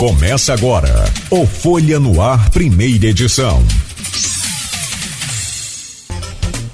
Começa agora o Folha no Ar, primeira edição.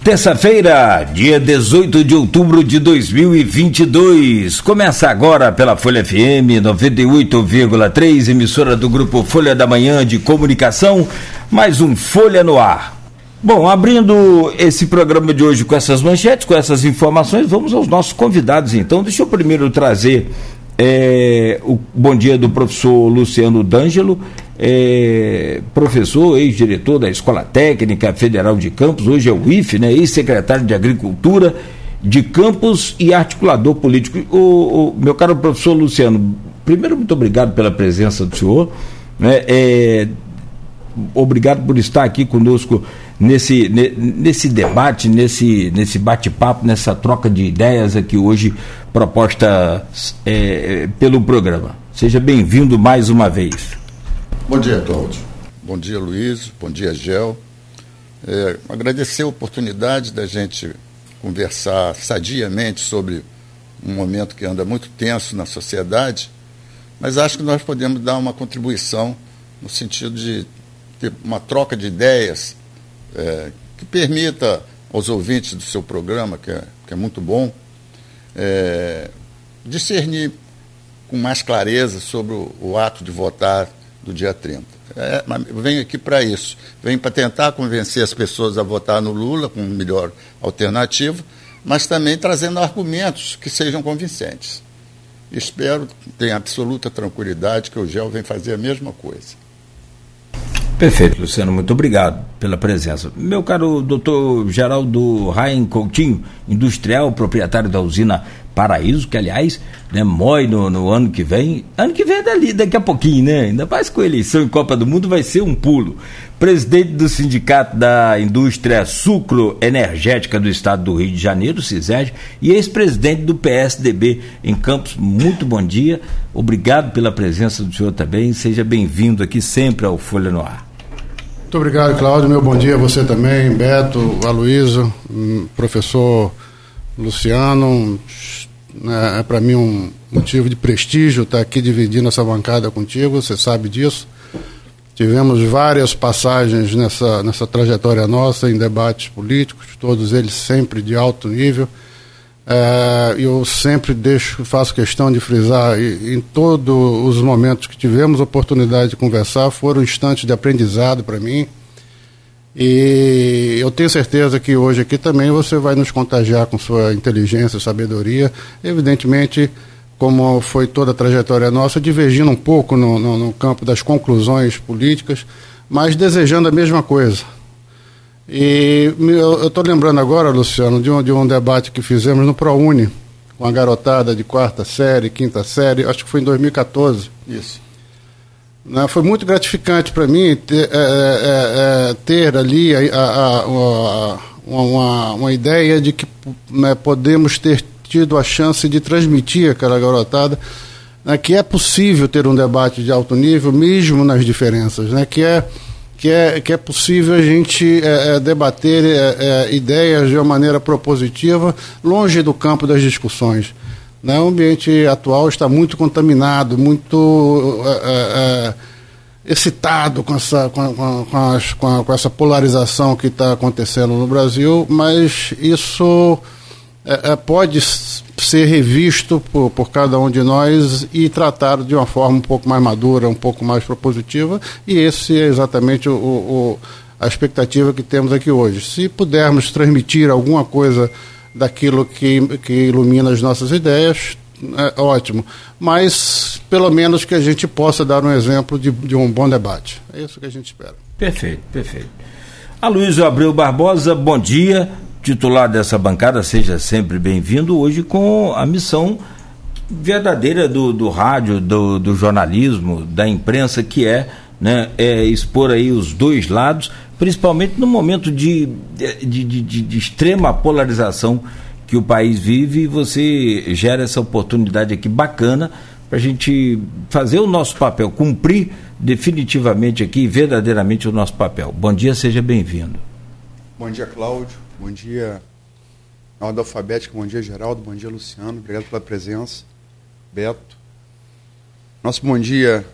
Terça-feira, dia 18 de outubro de 2022. Começa agora pela Folha FM 98,3, emissora do grupo Folha da Manhã de Comunicação, mais um Folha no Ar. Bom, abrindo esse programa de hoje com essas manchetes, com essas informações, vamos aos nossos convidados então. Deixa eu primeiro trazer é, o bom dia do professor Luciano D'Angelo, é, professor, ex-diretor da Escola Técnica Federal de Campos, hoje é o IFE, né, ex-secretário de Agricultura de Campos e articulador político. O, o, meu caro professor Luciano, primeiro, muito obrigado pela presença do senhor. Né, é, obrigado por estar aqui conosco nesse, nesse debate, nesse, nesse bate-papo, nessa troca de ideias aqui hoje proposta é, pelo programa. Seja bem-vindo mais uma vez. Bom dia, Cláudio. Bom dia, Luiz. Bom dia, Gel. É, agradecer a oportunidade da gente conversar sadiamente sobre um momento que anda muito tenso na sociedade, mas acho que nós podemos dar uma contribuição no sentido de ter uma troca de ideias é, que permita aos ouvintes do seu programa, que é, que é muito bom, é, discernir com mais clareza sobre o, o, ato de votar do dia 30. É, venho aqui para isso. Venho para tentar convencer as pessoas a votar no Lula com melhor alternativa, mas também trazendo argumentos que sejam convincentes. Espero, tenho absoluta tranquilidade que o GEL vem fazer a mesma coisa. Perfeito, Luciano, muito obrigado pela presença. Meu caro doutor Geraldo Rain Coutinho, industrial, proprietário da usina Paraíso, que aliás, né, mói no, no, ano que vem. Ano que vem é dali, daqui a pouquinho, né? Ainda mais com eleição em Copa do Mundo vai ser um pulo. Presidente do Sindicato da Indústria Sucro Energética do Estado do Rio de Janeiro, CISERG, e ex-presidente do PSDB em Campos. Muito bom dia. Obrigado pela presença do senhor também. Seja bem-vindo aqui sempre ao Folha no Ar. Muito obrigado, Cláudio. Meu bom dia a você também, Beto, Aloysio, hum, professor Luciano. É, é para mim um motivo de prestígio estar aqui dividindo essa bancada contigo, você sabe disso. Tivemos várias passagens nessa, nessa trajetória nossa em debates políticos, todos eles sempre de alto nível. É, eu sempre deixo, faço questão de frisar, em todos os momentos que tivemos oportunidade de conversar, foram instantes de aprendizado para mim. E eu tenho certeza que hoje aqui também você vai nos contagiar com sua inteligência, sabedoria. Evidentemente, como foi toda a trajetória nossa, divergindo um pouco no, no, no campo das conclusões políticas, mas desejando a mesma coisa e eu estou lembrando agora, Luciano, de um, de um debate que fizemos no ProUni, com a garotada de quarta série, quinta série, acho que foi em 2014. Isso. Né, foi muito gratificante para mim ter, é, é, é, ter ali a, a, a, uma, uma, ideia de que né, podemos ter tido a chance de transmitir aquela garotada né, que é possível ter um debate de alto nível, mesmo nas diferenças, né, que é que é, que é possível a gente é, é, debater é, é, ideias de uma maneira propositiva, longe do campo das discussões. Né? O ambiente atual está muito contaminado, muito é, excitado com essa, com, com, as, com, a, com essa polarização que está acontecendo no Brasil, mas isso pode ser revisto por, por cada um de nós e tratado de uma forma um pouco mais madura, um pouco mais propositiva, e esse é exatamente o, o, a expectativa que temos aqui hoje. Se pudermos transmitir alguma coisa daquilo que, que ilumina as nossas ideias, é ótimo. Mas, pelo menos, que a gente possa dar um exemplo de, de um bom debate. É isso que a gente espera. Perfeito, perfeito. Aloysio Abreu Barbosa, bom dia titular dessa bancada, seja sempre bem-vindo, hoje com a missão verdadeira do, do rádio, do, do jornalismo, da imprensa, que é, né, é expor aí os dois lados, principalmente no momento de, de, de, de, extrema polarização que o país vive, e você gera essa oportunidade aqui bacana para a gente fazer o nosso papel, cumprir definitivamente aqui, verdadeiramente o nosso papel. Bom dia, seja bem-vindo. Bom dia, Cláudio. Bom dia, ordem alfabética. Bom dia, Geraldo. Bom dia, Luciano. Obrigado pela presença. Beto. Nosso bom dia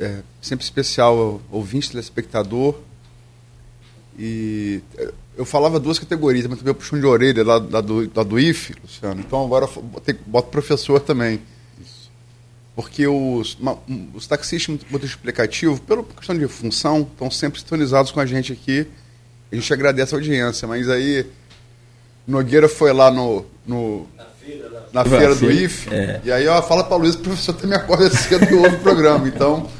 é, sempre especial ouvinte, telespectador. E é, eu falava duas categorias, mas também puxão de orelha lá, lá, do, lá do IF, Luciano. Então agora boto professor também. Porque os, os taxistas muito explicativo, pela questão de função, estão sempre sintonizados com a gente aqui. A gente agradece a audiência, mas aí Nogueira foi lá no, no na feira, do IF, é. e aí ó, fala para o Luiz, o professor também acorda cedo e ouve o programa. Então,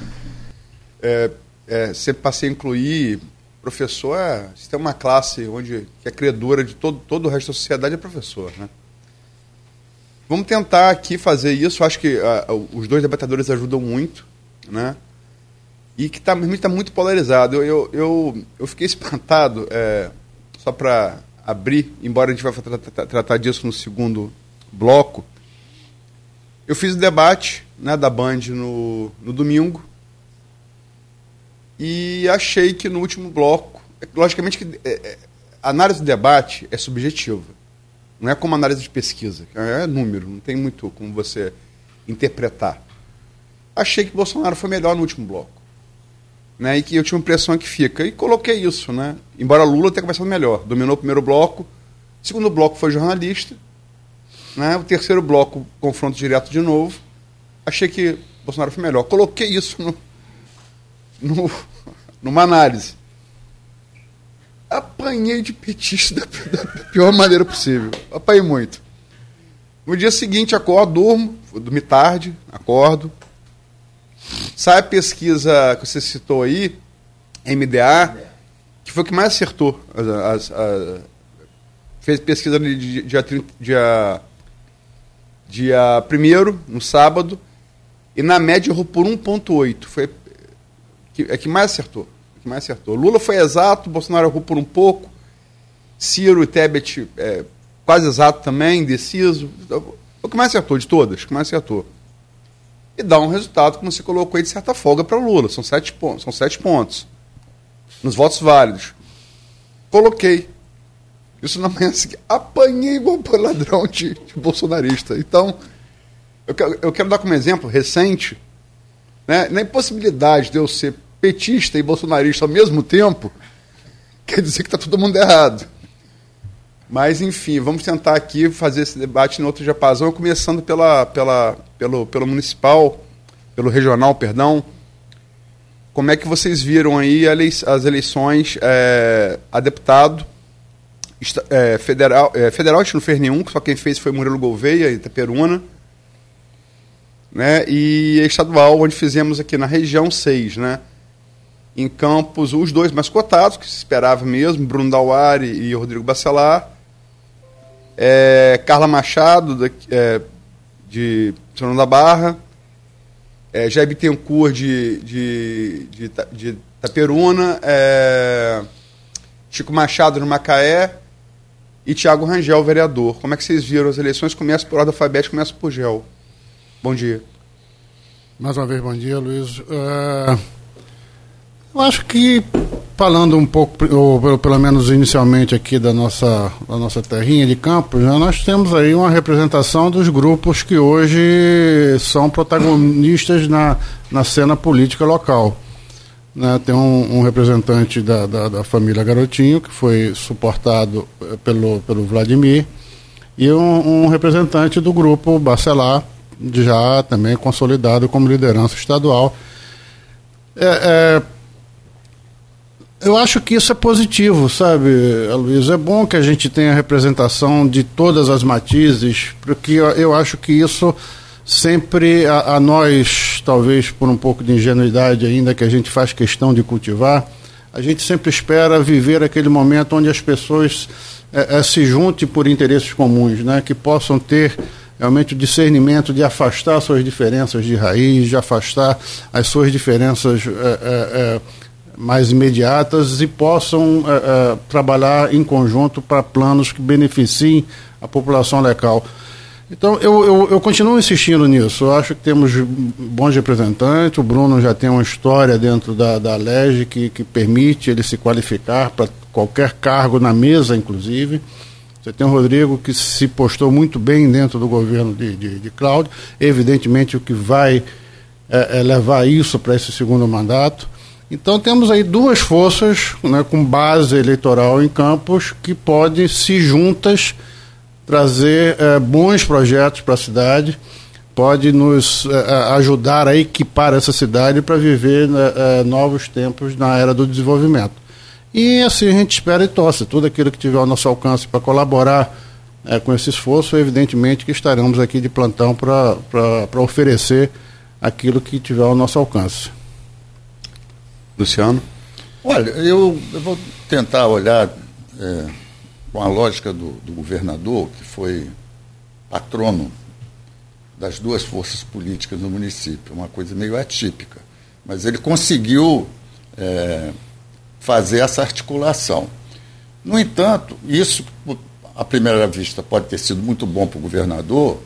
é, é, sempre passei a incluir professor, é, se tem uma classe onde que é credora de todo, todo o resto da sociedade, é professor, né? Vamos tentar aqui fazer isso, acho que uh, os dois debatedores ajudam muito, né? E que está tá muito polarizado. Eu, eu, eu, fiquei espantado, é, só para abrir, embora a gente vai tratar, tratar disso no segundo bloco, eu fiz o debate né, da Band no, no domingo e achei que no último bloco, logicamente que é, é, análise do debate é subjetiva, não é como análise de pesquisa, é número, não tem muito como você interpretar. Achei que Bolsonaro foi melhor no último bloco. Né, e que eu tinha uma impressão que fica. E coloquei isso, né? Embora Lula tenha começado melhor. Dominou o primeiro bloco, o segundo bloco foi jornalista, né? O terceiro bloco, confronto direto de novo. Achei que Bolsonaro foi melhor. Coloquei isso no, no, numa análise. Apanhei de petista da, da pior maneira possível. Apanhei muito. No dia seguinte, acordo, durmo, dormi tarde, acordo. Sai a pesquisa que você citou aí, MDA, que foi o que mais acertou. As, as, as, fez pesquisa de dia, dia dia 1 no sábado, e na média errou por 1,8. Foi que, é que mais acertou. Que mais acertou. Lula foi exato, Bolsonaro errou por um pouco, Ciro e Tebet é, quase exato também, indeciso. O que mais acertou de todas, o que mais acertou. E dá um resultado, como você colocou aí, de certa folga para Lula. São sete, pontos, são sete pontos. Nos votos válidos. Coloquei. Isso na manhã seguinte. Apanhei igual ladrão de, de bolsonarista. Então, eu quero, eu quero dar como exemplo recente, né, na impossibilidade de eu ser petista e bolsonarista ao mesmo tempo, quer dizer que está todo mundo errado. Mas, enfim, vamos tentar aqui fazer esse debate no outro japazão, começando pela, pela, pelo, pelo municipal, pelo regional, perdão. Como é que vocês viram aí as eleições é, a deputado é, federal, é, federal a gente não fez nenhum, só quem fez foi Murilo Gouveia, Itaperuna. Né? E estadual, onde fizemos aqui na região seis, né? Em Campos, os dois mais cotados, que se esperava mesmo, Bruno Dauari e Rodrigo Bacelar. É, Carla Machado, de São da Barra. É, Jair Bittencourt, de, de, de, de Itaperuna. É, Chico Machado, no Macaé e Tiago Rangel, vereador. Como é que vocês viram as eleições? Começa por ordem alfabética, começa por Gel. Bom dia. Mais uma vez, bom dia, Luiz. Uh, eu acho que, falando um pouco, ou pelo menos inicialmente aqui da nossa, da nossa terrinha de Campos, né, nós temos aí uma representação dos grupos que hoje são protagonistas na, na cena política local. Né, tem um, um representante da, da, da, família Garotinho, que foi suportado eh, pelo, pelo Vladimir, e um, um representante do grupo Bacelar, já também consolidado como liderança estadual. É, é, eu acho que isso é positivo, sabe, Luiz? É bom que a gente tenha representação de todas as matizes, porque eu, acho que isso sempre a, a, nós, talvez por um pouco de ingenuidade ainda que a gente faz questão de cultivar, a gente sempre espera viver aquele momento onde as pessoas é, é, se juntem por interesses comuns, né? que possam ter realmente o discernimento de afastar suas diferenças de raiz, de afastar as suas diferenças é, é, é mais imediatas e possam é, trabalhar em conjunto para planos que beneficiem a população local. Então, eu, eu, eu, continuo insistindo nisso. Eu acho que temos bons representantes. O Bruno já tem uma história dentro da, da LEG que, que permite ele se qualificar para qualquer cargo na mesa, inclusive. Você tem o Rodrigo que se postou muito bem dentro do governo de, de, de Cláudio. Evidentemente, o que vai é, é, levar isso para esse segundo mandato. Então temos aí duas forças né, com base eleitoral em Campos que podem, se juntas, trazer é, bons projetos para a cidade, pode nos é, ajudar a equipar essa cidade para viver né, novos tempos na era do desenvolvimento. E assim a gente espera e torce, tudo aquilo que tiver ao nosso alcance para colaborar com esse esforço, evidentemente que estaremos aqui de plantão para oferecer aquilo que tiver ao nosso alcance. Luciano? Olha, eu, eu vou tentar olhar é, com a lógica do, do, governador, que foi patrono das duas forças políticas no município, uma coisa meio atípica. Mas ele conseguiu é, fazer essa articulação. No entanto, isso, à primeira vista, pode ter sido muito bom para o governador,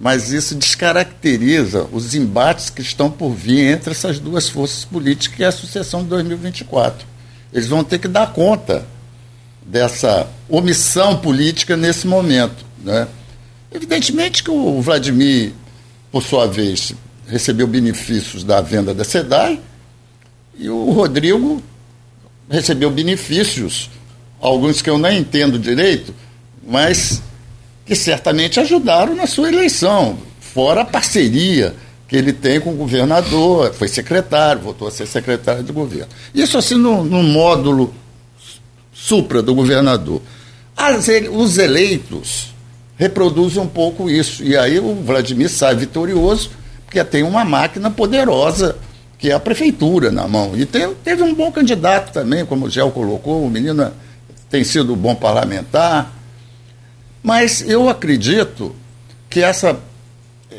mas isso descaracteriza os embates que estão por vir entre essas duas forças políticas e a sucessão de 2024. Eles vão ter que dar conta dessa omissão política nesse momento. Né? Evidentemente que o Vladimir, por sua vez, recebeu benefícios da venda da SEDAI e o Rodrigo recebeu benefícios, alguns que eu nem entendo direito, mas que certamente ajudaram na sua eleição, fora a parceria que ele tem com o governador, foi secretário, voltou a ser secretário de governo. Isso assim no, no módulo supra do governador. As, os eleitos reproduzem um pouco isso, e aí o Vladimir sai vitorioso, porque tem uma máquina poderosa, que é a prefeitura na mão. E tem, teve um bom candidato também, como o Gel colocou, o menino tem sido bom parlamentar, mas eu acredito que essa,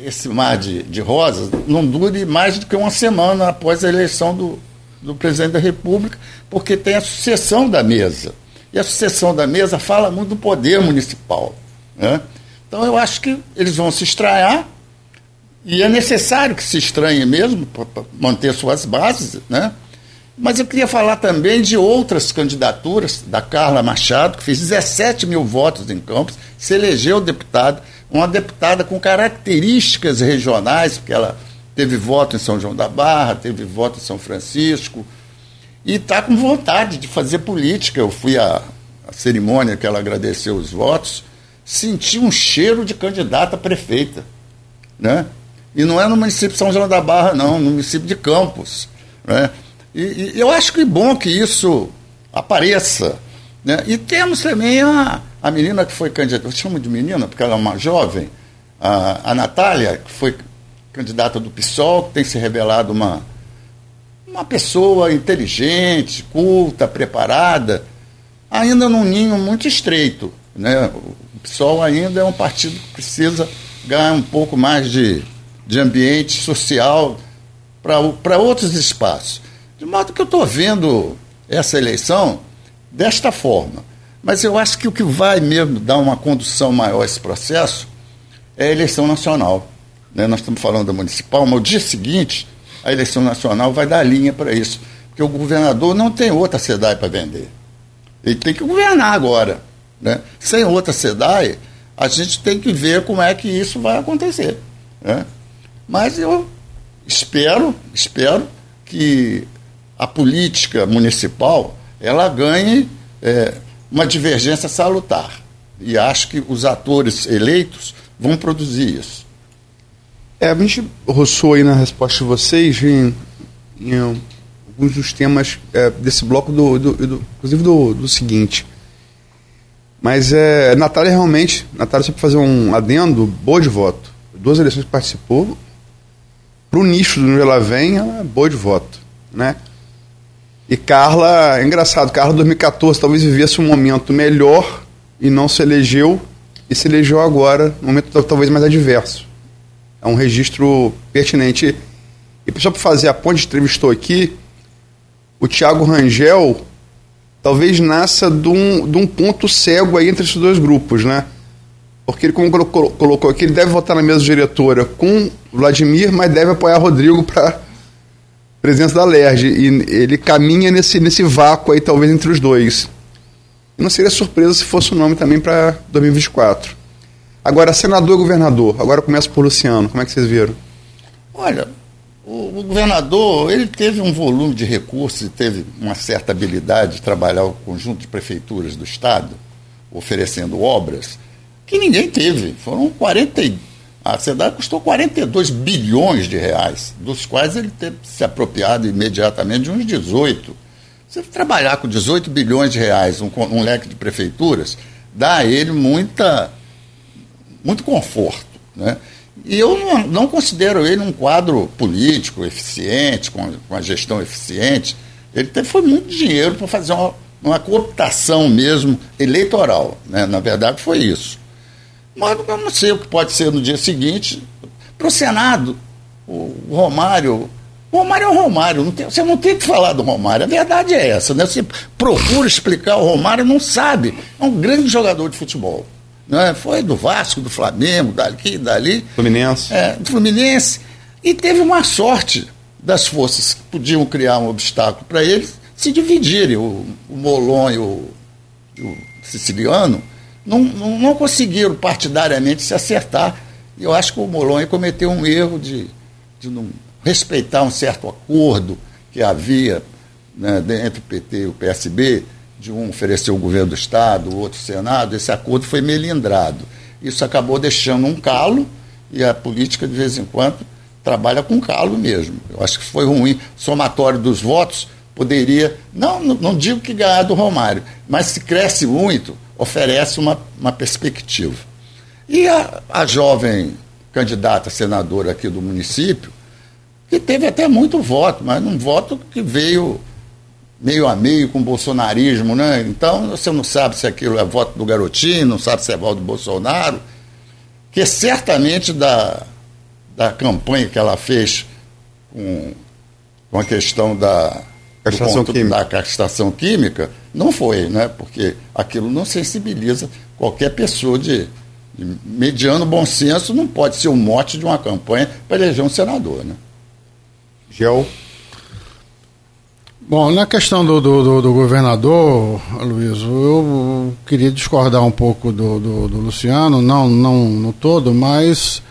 esse mar de, de rosas não dure mais do que uma semana após a eleição do, do presidente da República, porque tem a sucessão da mesa. E a sucessão da mesa fala muito do poder municipal. Né? Então eu acho que eles vão se estranhar, e é necessário que se estranhe mesmo, para manter suas bases, né? Mas eu queria falar também de outras candidaturas, da Carla Machado, que fez 17 mil votos em Campos, se elegeu deputada, uma deputada com características regionais, porque ela teve voto em São João da Barra, teve voto em São Francisco, e está com vontade de fazer política. Eu fui à, à cerimônia que ela agradeceu os votos, senti um cheiro de candidata prefeita. Né? E não é no município de São João da Barra, não, no município de Campos. Né? E, e eu acho que é bom que isso apareça. Né? E temos também a, a menina que foi candidata, eu chamo de menina porque ela é uma jovem, a, a Natália, que foi candidata do PSOL, que tem se revelado uma, uma pessoa inteligente, culta, preparada, ainda num ninho muito estreito. Né? O PSOL ainda é um partido que precisa ganhar um pouco mais de, de ambiente social para outros espaços. De modo que eu estou vendo essa eleição desta forma. Mas eu acho que o que vai mesmo dar uma condução maior a esse processo é a eleição nacional. Né? Nós estamos falando da municipal, mas o dia seguinte a eleição nacional vai dar linha para isso. Porque o governador não tem outra SEDAI para vender. Ele tem que governar agora. Né? Sem outra SEDAI, a gente tem que ver como é que isso vai acontecer. Né? Mas eu espero, espero que a política municipal ela ganhe é, uma divergência salutar. E acho que os atores eleitos vão produzir isso. É, a gente roçou aí na resposta de vocês em, em alguns dos temas é, desse bloco, do, do, do inclusive do, do, seguinte. Mas é, Natália realmente, Natália, só para fazer um adendo, boa de voto. Duas eleições que participou, para o nicho de onde ela vem, ela é boa de voto. Né? E Carla, é engraçado, Carla 2014 talvez vivesse um momento melhor e não se elegeu, e se elegeu agora, um momento talvez mais adverso. É um registro pertinente. E só para fazer a ponte, entrevistou aqui, o Tiago Rangel talvez nasça de um, de um ponto cego aí entre esses dois grupos, né? Porque ele, como colocou aqui, ele deve votar na mesa diretora com Vladimir, mas deve apoiar Rodrigo para presença da LERJ. E ele caminha nesse, nesse vácuo aí, talvez, entre os dois. Não seria surpresa se fosse o nome também para 2024. Agora, senador e governador. Agora começa por Luciano. Como é que vocês viram? Olha, o, o, governador, ele teve um volume de recursos e teve uma certa habilidade de trabalhar o conjunto de prefeituras do Estado, oferecendo obras, que ninguém teve. Foram 40. A cidade custou 42 bilhões de reais, dos quais ele teve se apropriado imediatamente de uns 18. Você trabalhar com 18 bilhões de reais, um, um leque de prefeituras, dá a ele muita, muito conforto. Né? E eu não, não, considero ele um quadro político eficiente, com, com a gestão eficiente. Ele teve, foi muito dinheiro para fazer uma, uma cooptação mesmo eleitoral. Né? Na verdade, foi isso. Mas eu não sei o que pode ser no dia seguinte. Para o Senado, o Romário. O Romário é o Romário, não tem, você não tem que falar do Romário, a verdade é essa. Né? Você procura explicar o Romário, não sabe. É um grande jogador de futebol. Né? Foi do Vasco, do Flamengo, daqui, dali. Fluminense. É, do Fluminense. E teve uma sorte das forças que podiam criar um obstáculo para eles se dividirem. O, o Molon e o, o Siciliano não, não, não, conseguiram partidariamente se acertar. E eu acho que o Molon cometeu um erro de, de não respeitar um certo acordo que havia né, entre o PT e o PSB de um oferecer o governo do Estado, o outro o Senado, esse acordo foi melindrado. Isso acabou deixando um calo e a política, de vez em quando, trabalha com calo mesmo. Eu acho que foi ruim. Somatório dos votos poderia, não, não digo que ganhar do Romário, mas se cresce muito, oferece uma, uma perspectiva. E a, a jovem candidata senadora aqui do município, que teve até muito voto, mas um voto que veio meio a meio com o bolsonarismo, né? Então você não sabe se aquilo é voto do garotinho, não sabe se é voto do Bolsonaro, que certamente da, da campanha que ela fez com, com a questão da castração, da castração química não foi, né? Porque aquilo não sensibiliza qualquer pessoa de, de mediano bom senso, não pode ser o mote de uma campanha para eleger um senador, né? Gel. Bom, na questão do, do, do, do governador, Luiz, eu queria discordar um pouco do, do, do, Luciano, não, não no todo, mas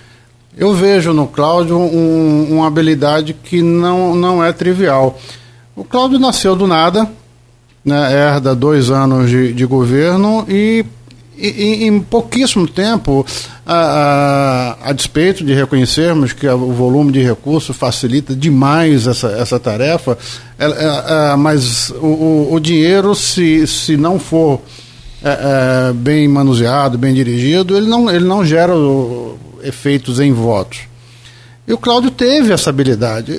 eu vejo no Cláudio um, uma habilidade que não, não é trivial. O Cláudio nasceu do nada, né, herda dois anos de, de governo e e, em pouquíssimo tempo, a, a, a, despeito de reconhecermos que o volume de recursos facilita demais essa, essa tarefa, é, é, é, mas o, o, dinheiro, se, se não for é, é, bem manuseado, bem dirigido, ele não, ele não gera o, efeitos em votos. E o Cláudio teve essa habilidade.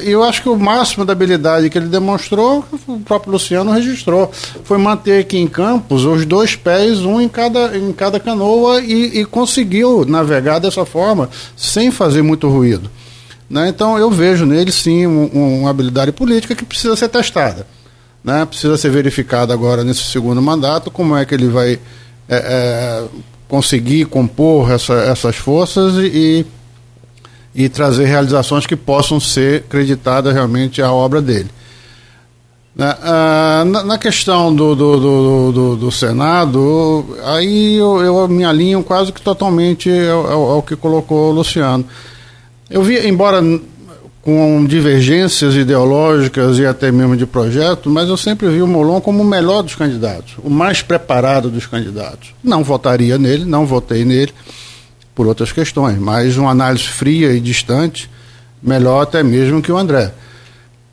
Eu acho que o máximo da habilidade que ele demonstrou, o próprio Luciano registrou, foi manter aqui em Campos os dois pés, um em cada, em cada canoa, e, e conseguiu navegar dessa forma, sem fazer muito ruído. Né? Então eu vejo nele sim um, uma habilidade política que precisa ser testada. Né? Precisa ser verificada agora nesse segundo mandato, como é que ele vai é, é, conseguir compor essa, essas forças e e trazer realizações que possam ser creditadas realmente à obra dele. Na, na questão do, do, do, do, do Senado, aí eu, eu, me alinho quase que totalmente ao, ao, que colocou o Luciano. Eu vi, embora com divergências ideológicas e até mesmo de projeto, mas eu sempre vi o Molon como o melhor dos candidatos, o mais preparado dos candidatos. Não votaria nele, não votei nele por outras questões, mas uma análise fria e distante, melhor até mesmo que o André.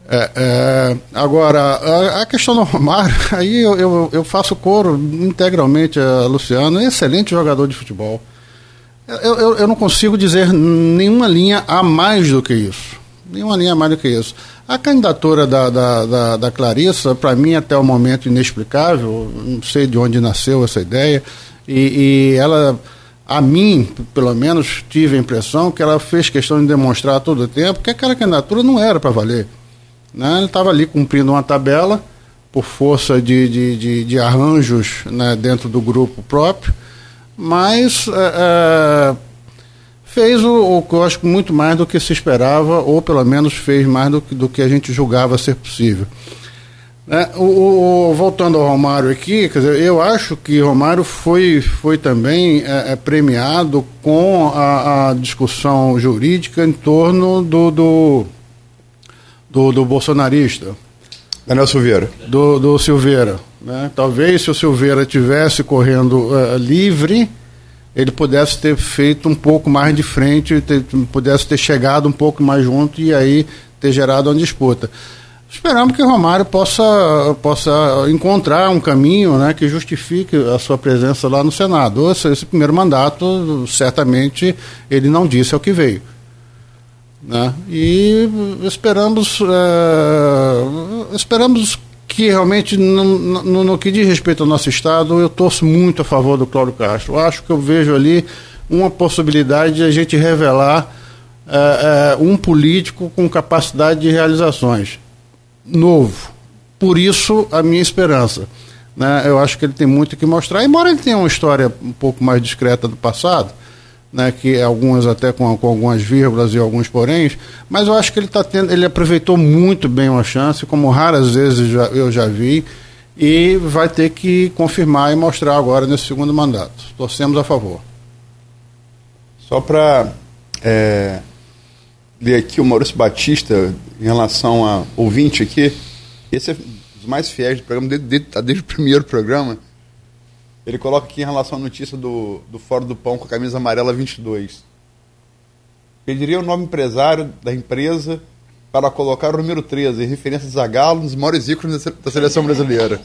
É, é, agora, a, a, questão do Romário, aí eu, eu, eu, faço coro integralmente a Luciano, excelente jogador de futebol. Eu, eu, eu, não consigo dizer nenhuma linha a mais do que isso. Nenhuma linha a mais do que isso. A candidatura da, da, da, da Clarissa, para mim, até o momento inexplicável, não sei de onde nasceu essa ideia, e, e ela a mim, pelo menos, tive a impressão que ela fez questão de demonstrar todo o tempo que aquela candidatura não era para valer. Né? Ele estava ali cumprindo uma tabela por força de, de, de, de arranjos né, dentro do grupo próprio, mas é, é, fez o, o que eu acho muito mais do que se esperava, ou pelo menos fez mais do que, do que a gente julgava ser possível. É, o, o, voltando ao Romário aqui, quer dizer, eu acho que Romário foi, foi também é, é, premiado com a, a, discussão jurídica em torno do, do, do, do bolsonarista. Daniel Silveira. Do, do Silveira. Né? Talvez se o Silveira tivesse correndo uh, livre, ele pudesse ter feito um pouco mais de frente, ter, pudesse ter chegado um pouco mais junto e aí ter gerado uma disputa. Esperamos que o Romário possa, possa encontrar um caminho né, que justifique a sua presença lá no Senado. Esse, esse primeiro mandato, certamente, ele não disse ao que veio. Né? E esperamos, é, esperamos que realmente, no, no, no, que diz respeito ao nosso Estado, eu torço muito a favor do Cláudio Castro. Acho que eu vejo ali uma possibilidade de a gente revelar é, é, um político com capacidade de realizações novo. Por isso, a minha esperança. Né? Eu acho que ele tem muito que mostrar, embora ele tenha uma história um pouco mais discreta do passado, né, que algumas até com, com, algumas vírgulas e alguns poréns, mas eu acho que ele tá tendo, ele aproveitou muito bem uma chance, como raras vezes já, eu já vi, e vai ter que confirmar e mostrar agora nesse segundo mandato. Torcemos a favor. Só para é, ler aqui o Maurício Batista em relação a ouvinte aqui. Esse é um dos mais fiéis do programa, desde, desde, tá desde o primeiro programa. Ele coloca aqui em relação à notícia do, do Fórum do Pão com a camisa amarela 22. Pediria o nome empresário da empresa para colocar o número 13, em referência a Zagallo, um dos maiores ícones da seleção brasileira.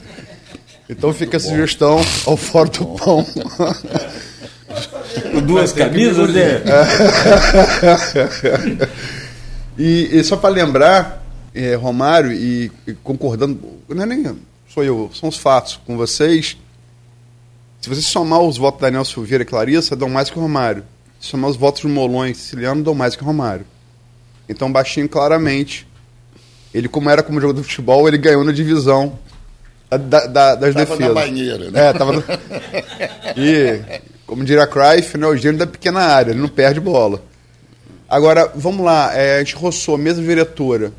Então fica a sugestão ao Fórum do Pão. Duas camisas, né? e, e, só para lembrar, é, Romário, e, e, concordando, não é nem sou eu, são os fatos com vocês. Se você somar os votos da Daniel Silveira e Clarissa, dão mais que o Romário. Se somar os votos do Molon e Siciliano, dão mais que o Romário. Então, baixinho, claramente, ele, como era como jogador de futebol, ele ganhou na divisão da, da, das tava defesas. Tava na banheira, né? É, tava. E como diria Cruyff, né, o gênio da pequena área, ele não perde bola. Agora, vamos lá, é, a gente roçou, mesa diretora.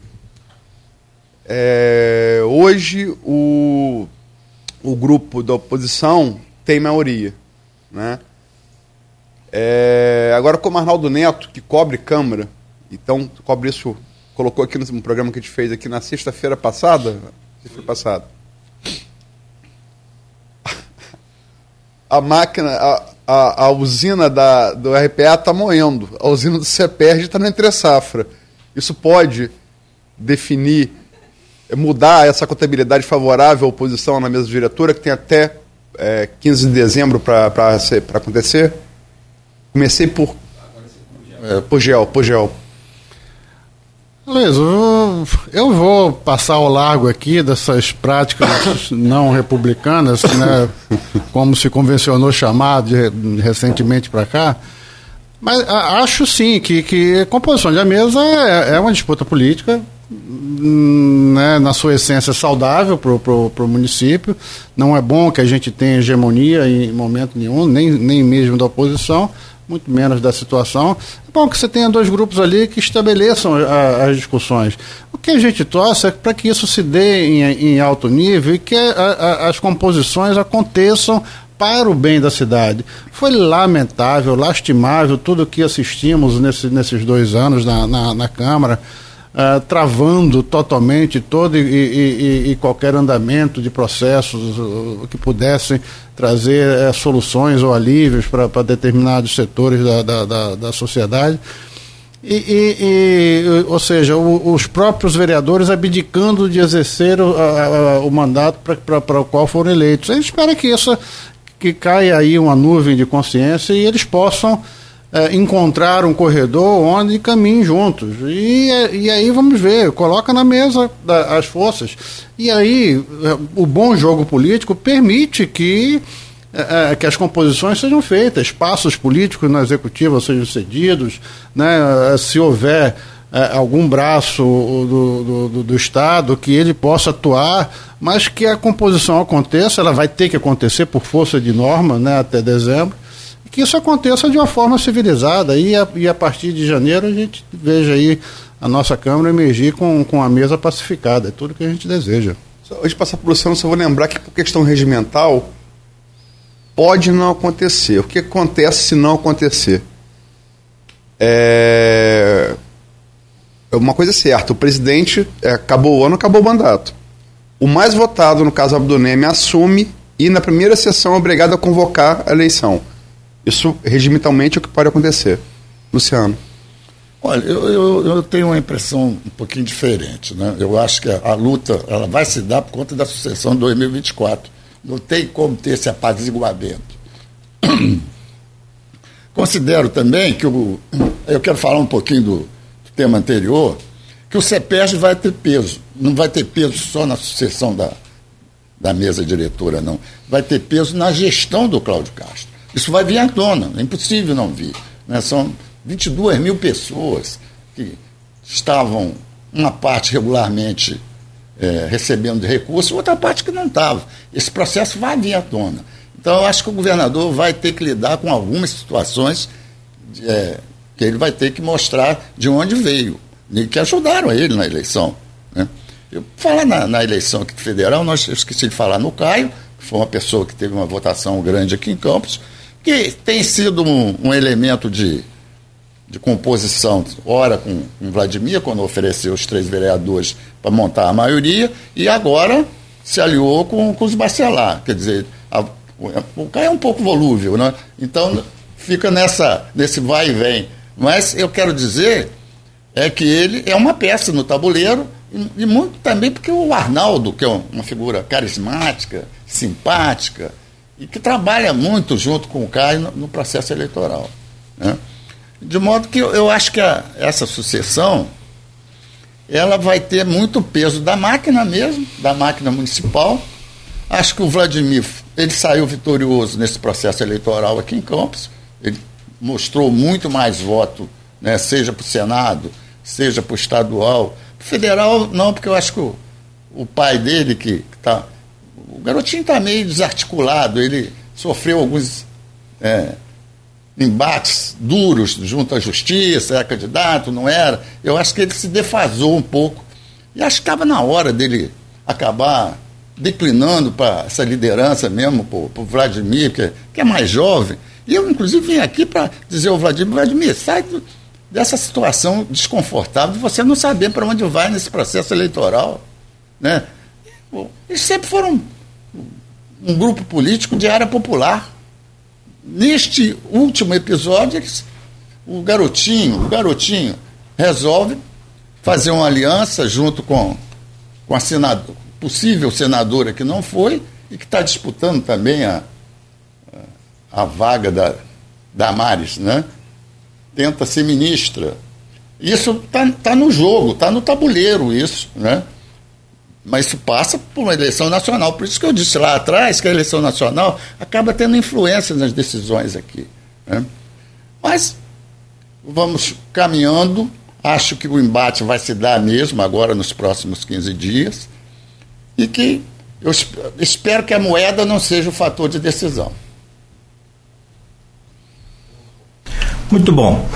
É, hoje o, o grupo da oposição tem maioria. Né? É, agora, como Arnaldo Neto, que cobre Câmara, então cobre isso, colocou aqui no programa que a gente fez aqui na sexta-feira passada, sexta-feira passada. A máquina, a, a, a usina da, do RPA está moendo, a usina do CEPERG está no entre-safra. Isso pode definir, mudar essa contabilidade favorável à oposição na mesa diretora, que tem até é, 15 de dezembro para acontecer? Comecei por, é, por GEL, por GEL. Luiz, eu vou passar ao largo aqui dessas práticas não republicanas, né, como se convencionou chamar de, recentemente para cá, mas acho sim que, que composição de mesa é, é uma disputa política, né, na sua essência saudável para o município. Não é bom que a gente tenha hegemonia em momento nenhum, nem, nem mesmo da oposição muito menos da situação. É bom que você tenha dois grupos ali que estabeleçam a, as discussões. O que a gente torce é para que isso se dê em, em alto nível e que a, a, as composições aconteçam para o bem da cidade. Foi lamentável, lastimável tudo o que assistimos nesse, nesses dois anos na, na, na Câmara. Uh, travando totalmente todo e, e, e, qualquer andamento de processos que pudessem trazer uh, soluções ou alívios para determinados setores da, da, da, da sociedade. E, e, ou seja, o, os próprios vereadores abdicando de exercer o, a, a, o mandato para o qual foram eleitos. A gente espera que isso que caia aí uma nuvem de consciência e eles possam é, encontrar um corredor onde caminhem juntos. E, e aí vamos ver, coloca na mesa da, as forças. E aí é, o bom jogo político permite que, é, é, que as composições sejam feitas, espaços políticos na executiva sejam cedidos, né, se houver é, algum braço do, do, do, Estado que ele possa atuar, mas que a composição aconteça, ela vai ter que acontecer por força de norma né, até dezembro que isso aconteça de uma forma civilizada e a, e a partir de janeiro a gente veja aí a nossa Câmara emergir com, com a mesa pacificada. É tudo que a gente deseja. De passar para o Luciano, só vou lembrar que por questão regimental pode não acontecer. O que acontece se não acontecer? É, é uma coisa certa, o presidente é, acabou o ano, acabou o mandato. O mais votado, no caso Abdoneme, assume e na primeira sessão é obrigado a convocar a eleição. Isso regimentalmente é o que pode acontecer. Luciano. Olha, eu, eu, eu, tenho uma impressão um pouquinho diferente. Né? Eu acho que a, a, luta ela vai se dar por conta da sucessão de 2024. Não tem como ter esse apaziguamento. Considero também que o, eu quero falar um pouquinho do, do tema anterior, que o CEPERJ vai ter peso. Não vai ter peso só na sucessão da, da mesa diretora, não. Vai ter peso na gestão do Cláudio Castro. Isso vai vir à tona, é impossível não vir. Né? São 22 mil pessoas que estavam, uma parte regularmente é, recebendo recursos, outra parte que não estava. Esse processo vai vir à tona. Então, eu acho que o governador vai ter que lidar com algumas situações é, que ele vai ter que mostrar de onde veio, e que ajudaram ele na eleição. Né? Eu falar na, na eleição aqui federal, nós eu esqueci de falar no Caio, que foi uma pessoa que teve uma votação grande aqui em Campos, que tem sido um, um elemento de de composição, ora com, com Vladimir, quando ofereceu os três vereadores para montar a maioria, e agora se aliou com, com os Bacelar. Quer dizer, a, o cara é um pouco volúvel, né? Então fica nessa, nesse vai e vem. Mas eu quero dizer é que ele é uma peça no tabuleiro, e, e muito também porque o Arnaldo, que é uma figura carismática, simpática, e que trabalha muito junto com o Caio no, no processo eleitoral. Né? De modo que eu, eu acho que a, essa sucessão ela vai ter muito peso da máquina mesmo, da máquina municipal. Acho que o Vladimir ele saiu vitorioso nesse processo eleitoral aqui em Campos. Ele mostrou muito mais voto, né, seja para o Senado, seja para o estadual. Federal, não, porque eu acho que o, o pai dele, que está. O garotinho está meio desarticulado, ele sofreu alguns. É, embates duros junto à justiça, era candidato, não era. Eu acho que ele se defasou um pouco. E acho que estava na hora dele acabar declinando para essa liderança mesmo, para o Vladimir, que, é, que é mais jovem. E eu, inclusive, vim aqui para dizer ao Vladimir, Vladimir, sai do, dessa situação desconfortável de você não saber para onde vai nesse processo eleitoral. Né? Eles sempre foram um grupo político de área popular. Neste último episódio, eles, o garotinho, o garotinho resolve fazer uma aliança junto com, com a senador, possível senadora que não foi e que está disputando também a, a vaga da Damares, né? Tenta ser ministra. Isso está tá no jogo, está no tabuleiro isso, né? Mas isso passa por uma eleição nacional. Por isso que eu disse lá atrás que a eleição nacional acaba tendo influência nas decisões aqui. Né? Mas vamos caminhando. Acho que o embate vai se dar mesmo agora nos próximos 15 dias. E que eu espero que a moeda não seja o fator de decisão. Muito bom.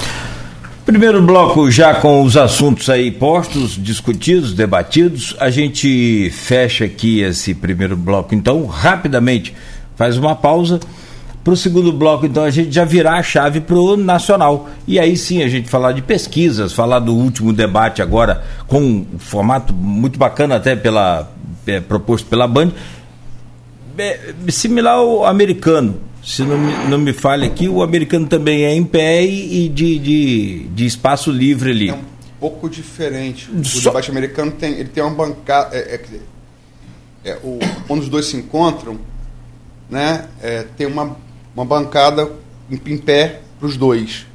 Primeiro bloco já com os assuntos aí postos, discutidos, debatidos. A gente fecha aqui esse primeiro bloco, então, rapidamente, faz uma pausa. Para o segundo bloco, então, a gente já virar a chave para o nacional. E aí sim a gente falar de pesquisas, falar do último debate agora, com um formato muito bacana, até pela, é, proposto pela Band, é, similar ao americano se não me, não me falha aqui, o americano também é em pé e de, de, de espaço livre ali. É um pouco diferente. O Só... debate americano tem, ele tem uma bancada. É, é, é, o, quando os dois se encontram, né, é, tem uma, uma bancada em, em pé para os dois.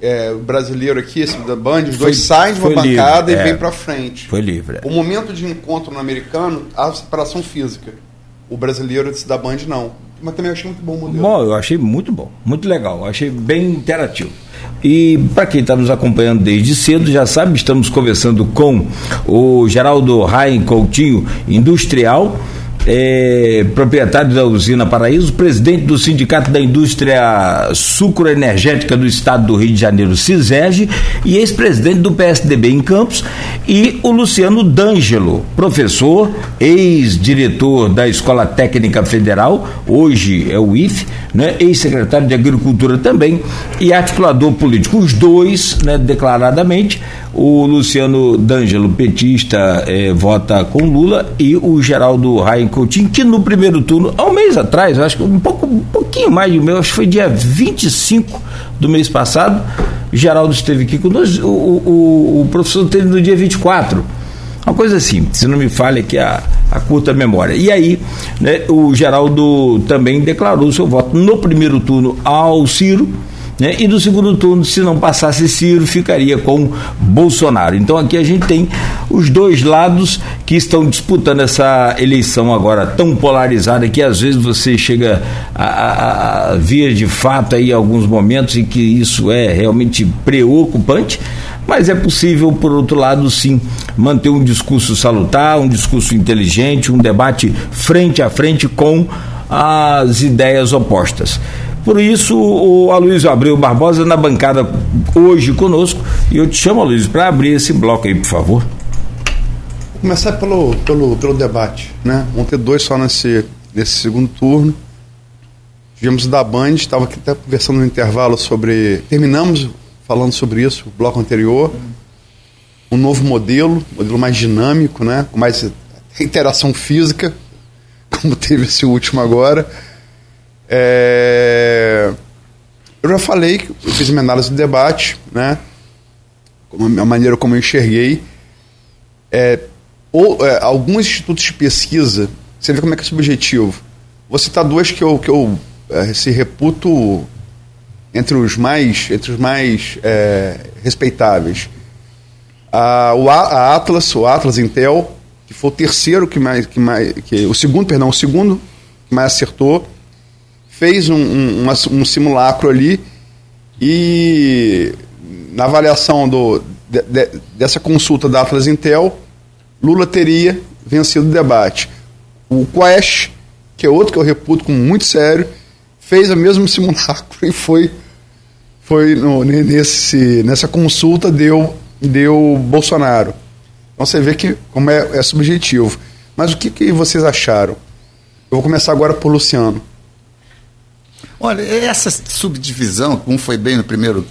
É, o brasileiro aqui, esse da Band, os foi, dois saem de uma bancada livre, e vêm para frente. Foi livre. O momento de encontro no americano, há separação física. O brasileiro esse da Band não mas também achei muito bom o modelo. Bom, eu achei muito bom, muito legal, achei bem interativo. E para quem está nos acompanhando desde cedo, já sabe, estamos conversando com o Geraldo Rain Coutinho, industrial, é, proprietário da usina Paraíso, presidente do Sindicato da Indústria Sucroenergética do Estado do Rio de Janeiro, CISERG, e ex-presidente do PSDB em Campos, e o Luciano D'Angelo, professor, ex-diretor da Escola Técnica Federal, hoje é o IFE, né, ex-secretário de Agricultura também, e articulador político. Os dois, né, declaradamente, o Luciano D'Angelo, petista, eh, vota com Lula, e o Geraldo Raim Coutinho, que no primeiro turno, há um mês atrás, acho que um, pouco, um pouquinho mais de um mês, acho que foi dia 25 do mês passado, Geraldo esteve aqui conosco, o, o, o professor teve no dia 24. Uma coisa assim, se não me falha aqui a, a curta memória. E aí, né, o Geraldo também declarou seu voto no primeiro turno ao Ciro, né? E no segundo turno, se não passasse Ciro, ficaria com Bolsonaro. Então aqui a gente tem os dois lados que estão disputando essa eleição agora tão polarizada que às vezes você chega a, a, a ver de fato aí alguns momentos em que isso é realmente preocupante mas é possível, por outro lado, sim, manter um discurso salutar, um discurso inteligente, um debate frente a frente com as ideias opostas. Por isso, o Aloysio Abreu Barbosa na bancada hoje conosco. E eu te chamo, Aloysio, para abrir esse bloco aí, por favor. Vou começar pelo, pelo, pelo debate. Né? Vão ter dois só nesse, nesse segundo turno. Tivemos da Band, estava aqui até conversando no intervalo sobre. Terminamos falando sobre isso, o bloco anterior. Um novo modelo, modelo mais dinâmico, né? com mais interação física, como teve esse último agora. É... Eu já falei que eu fiz uma análise do debate, né? a maneira como eu enxerguei. É, ou, é, alguns institutos de pesquisa, você vê como é que é subjetivo. Vou citar dois que eu, que eu é, se reputo entre os mais, entre os mais é, respeitáveis. A, o, a Atlas, o Atlas Intel, que foi o terceiro que mais, que mais que, o segundo, perdão, o segundo que mais acertou fez um, um, um simulacro ali e na avaliação do, de, de, dessa consulta da Atlas Intel, Lula teria vencido o debate. O Quest, que é outro que eu reputo como muito sério, fez o mesmo simulacro e foi, foi no, nesse, nessa consulta deu, deu Bolsonaro. Então você vê que como é, é subjetivo. Mas o que, que vocês acharam? Eu vou começar agora por Luciano. Olha, essa subdivisão, um foi bem no primeiro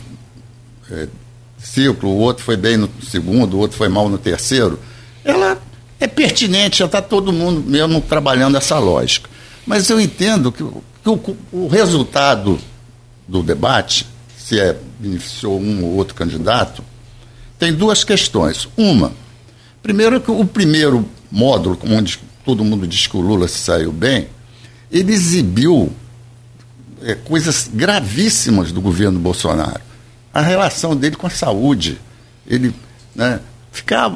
é, ciclo, o outro foi bem no segundo, o outro foi mal no terceiro, ela é pertinente, já está todo mundo mesmo trabalhando essa lógica. Mas eu entendo que, que o, o, resultado do debate, se é, beneficiou um ou outro candidato, tem duas questões. Uma, primeiro que o primeiro módulo, onde todo mundo diz que o Lula se saiu bem, ele exibiu é, coisas gravíssimas do governo Bolsonaro. A relação dele com a saúde. Ele né, ficar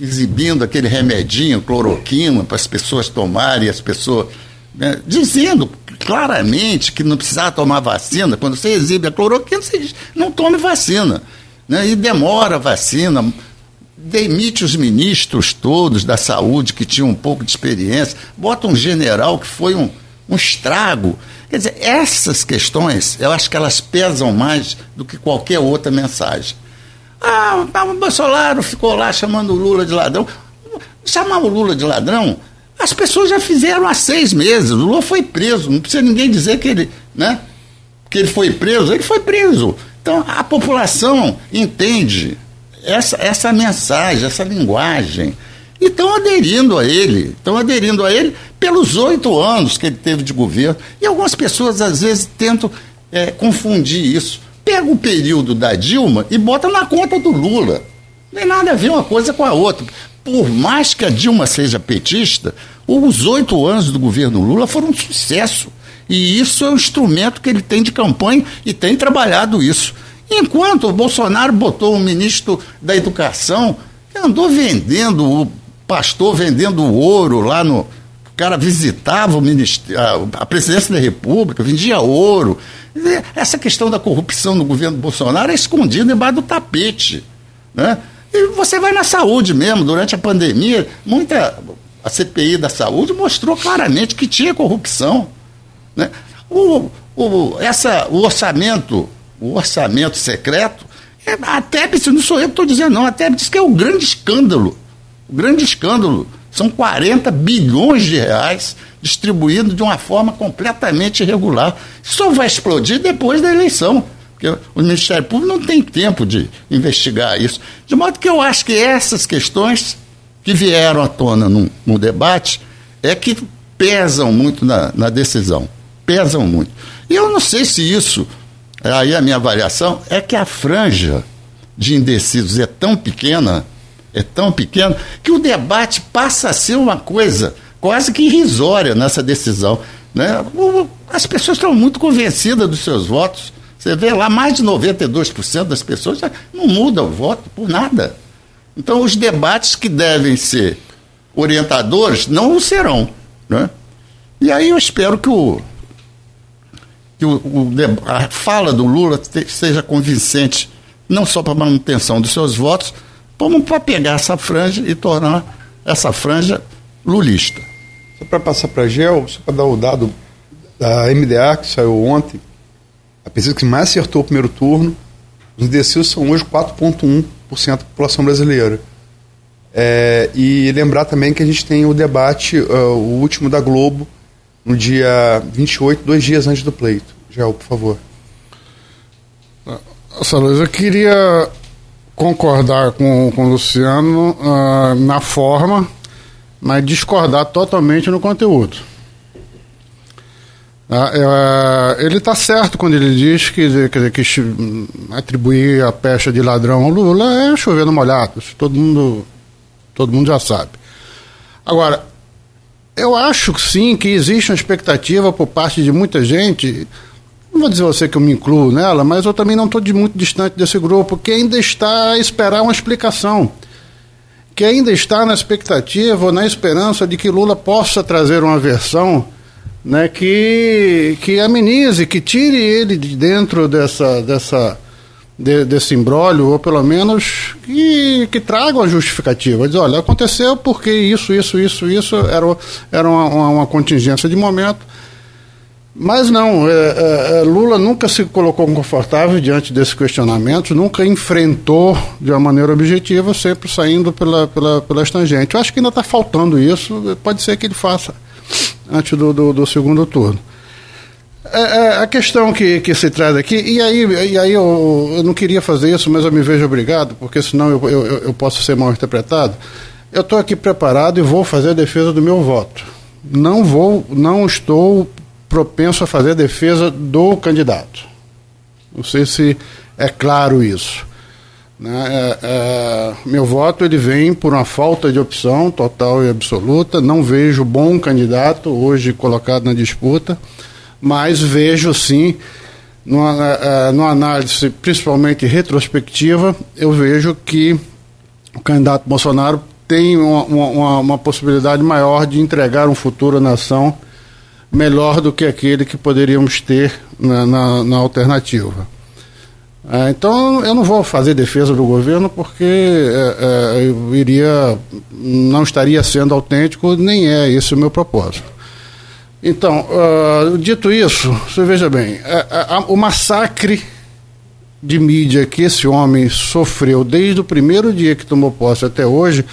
exibindo aquele remedinho, cloroquina, para as pessoas tomarem, as pessoas. Né, dizendo claramente que não precisava tomar vacina. Quando você exibe a cloroquina, você diz, não tome vacina. Né, e demora a vacina. Demite os ministros todos da saúde que tinham um pouco de experiência, bota um general que foi um, um estrago. Quer dizer, essas questões, eu acho que elas pesam mais do que qualquer outra mensagem. Ah, o Bolsonaro ficou lá chamando o Lula de ladrão. Chamar o Lula de ladrão, as pessoas já fizeram há seis meses. O Lula foi preso. Não precisa ninguém dizer que ele, né, que ele foi preso. Ele foi preso. Então, a população entende essa, essa mensagem, essa linguagem e estão aderindo a ele, estão aderindo a ele pelos oito anos que ele teve de governo. E algumas pessoas, às vezes, tentam é, confundir isso. Pega o período da Dilma e bota na conta do Lula. Não tem nada a ver uma coisa com a outra. Por mais que a Dilma seja petista, os oito anos do governo Lula foram um sucesso. E isso é um instrumento que ele tem de campanha e tem trabalhado isso. Enquanto o Bolsonaro botou um ministro da Educação andou vendendo o pastor vendendo ouro lá no. O cara visitava o ministério, a presidência da República, vendia ouro. Essa questão da corrupção no governo Bolsonaro é escondida embaixo do tapete. Né? E você vai na saúde mesmo, durante a pandemia, muita. A CPI da saúde mostrou claramente que tinha corrupção. Né? O, o, essa, o orçamento, o orçamento secreto, é, a TEP, não sou eu que estou dizendo, não, a TEP diz que é um grande escândalo. O grande escândalo. São 40 bilhões de reais distribuídos de uma forma completamente irregular. Só vai explodir depois da eleição. Porque o Ministério Público não tem tempo de investigar isso. De modo que eu acho que essas questões que vieram à tona no, no debate é que pesam muito na, na decisão. Pesam muito. E eu não sei se isso, aí a minha avaliação, é que a franja de indecisos é tão pequena, é tão pequena, que o debate passa a ser uma coisa quase que irrisória nessa decisão. Né? As pessoas estão muito convencidas dos seus votos. Você vê lá, mais de 92% das pessoas não mudam o voto por nada. Então, os debates que devem ser orientadores não o serão. Né? E aí eu espero que, o, que o, o, a fala do Lula seja convincente, não só para a manutenção dos seus votos, como para pegar essa franja e tornar essa franja lulista. Só para passar para a GEL, só para dar o dado da MDA, que saiu ontem, a pesquisa que mais acertou o primeiro turno, os indecisos são hoje 4,1% da população brasileira. É, e lembrar também que a gente tem o debate, uh, o último da Globo, no dia 28, dois dias antes do pleito. Gel, por favor. Nossa, Luiz, eu queria concordar com, com o Luciano uh, na forma, mas discordar totalmente no conteúdo. Uh, ele está certo quando ele diz que, que, que atribuir a pecha de ladrão ao Lula é chover no molhado. Todo mundo todo mundo já sabe. Agora, eu acho sim que existe uma expectativa por parte de muita gente, não vou dizer você que eu me incluo nela, mas eu também não estou de muito distante desse grupo, que ainda está a esperar uma explicação. Que ainda está na expectativa ou na esperança de que Lula possa trazer uma versão né, que, que amenize, que tire ele de dentro dessa, dessa de, desse imbróglio, ou pelo menos que, que tragam a justificativa. Diz, olha, aconteceu porque isso, isso, isso, isso era, era uma, uma, uma contingência de momento. Mas não, é, é, é, Lula nunca se colocou confortável diante desses questionamentos, nunca enfrentou de uma maneira objetiva, sempre saindo pela, pela, pela tangentes. Eu acho que ainda está faltando isso, pode ser que ele faça antes do, do, do segundo turno. É, é, a questão que, que se traz aqui, e aí, e aí eu, eu não queria fazer isso, mas eu me vejo obrigado, porque senão eu, eu, eu posso ser mal interpretado. Eu estou aqui preparado e vou fazer a defesa do meu voto. Não vou, não estou propenso a fazer a defesa do candidato. Não sei se é claro isso. Né? É, é, meu voto ele vem por uma falta de opção total e absoluta. Não vejo bom candidato hoje colocado na disputa mas vejo sim, numa, uh, numa análise principalmente retrospectiva, eu vejo que o candidato Bolsonaro tem uma, uma, uma, possibilidade maior de entregar um futuro à nação melhor do que aquele que poderíamos ter na, na, na alternativa. É, então eu não vou fazer defesa do governo porque é, é, eu iria não estaria sendo autêntico nem é esse o meu propósito. Então, uh, dito isso, você veja bem, a, a, o massacre de mídia que esse homem sofreu desde o primeiro dia que tomou posse até hoje,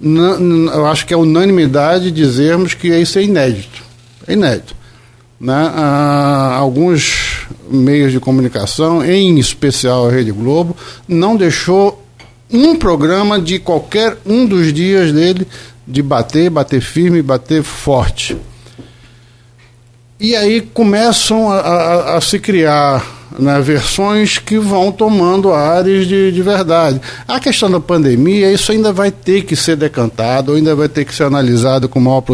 eu acho que é unanimidade dizermos que isso é inédito. É inédito. Né? Uh, alguns meios de comunicação, em especial a Rede Globo, não deixou um programa de qualquer um dos dias dele de bater, bater firme, bater forte. E aí começam a, a, a se criar né, versões que vão tomando áreas de, de verdade. A questão da pandemia, isso ainda vai ter que ser decantado, ainda vai ter que ser analisado com maior,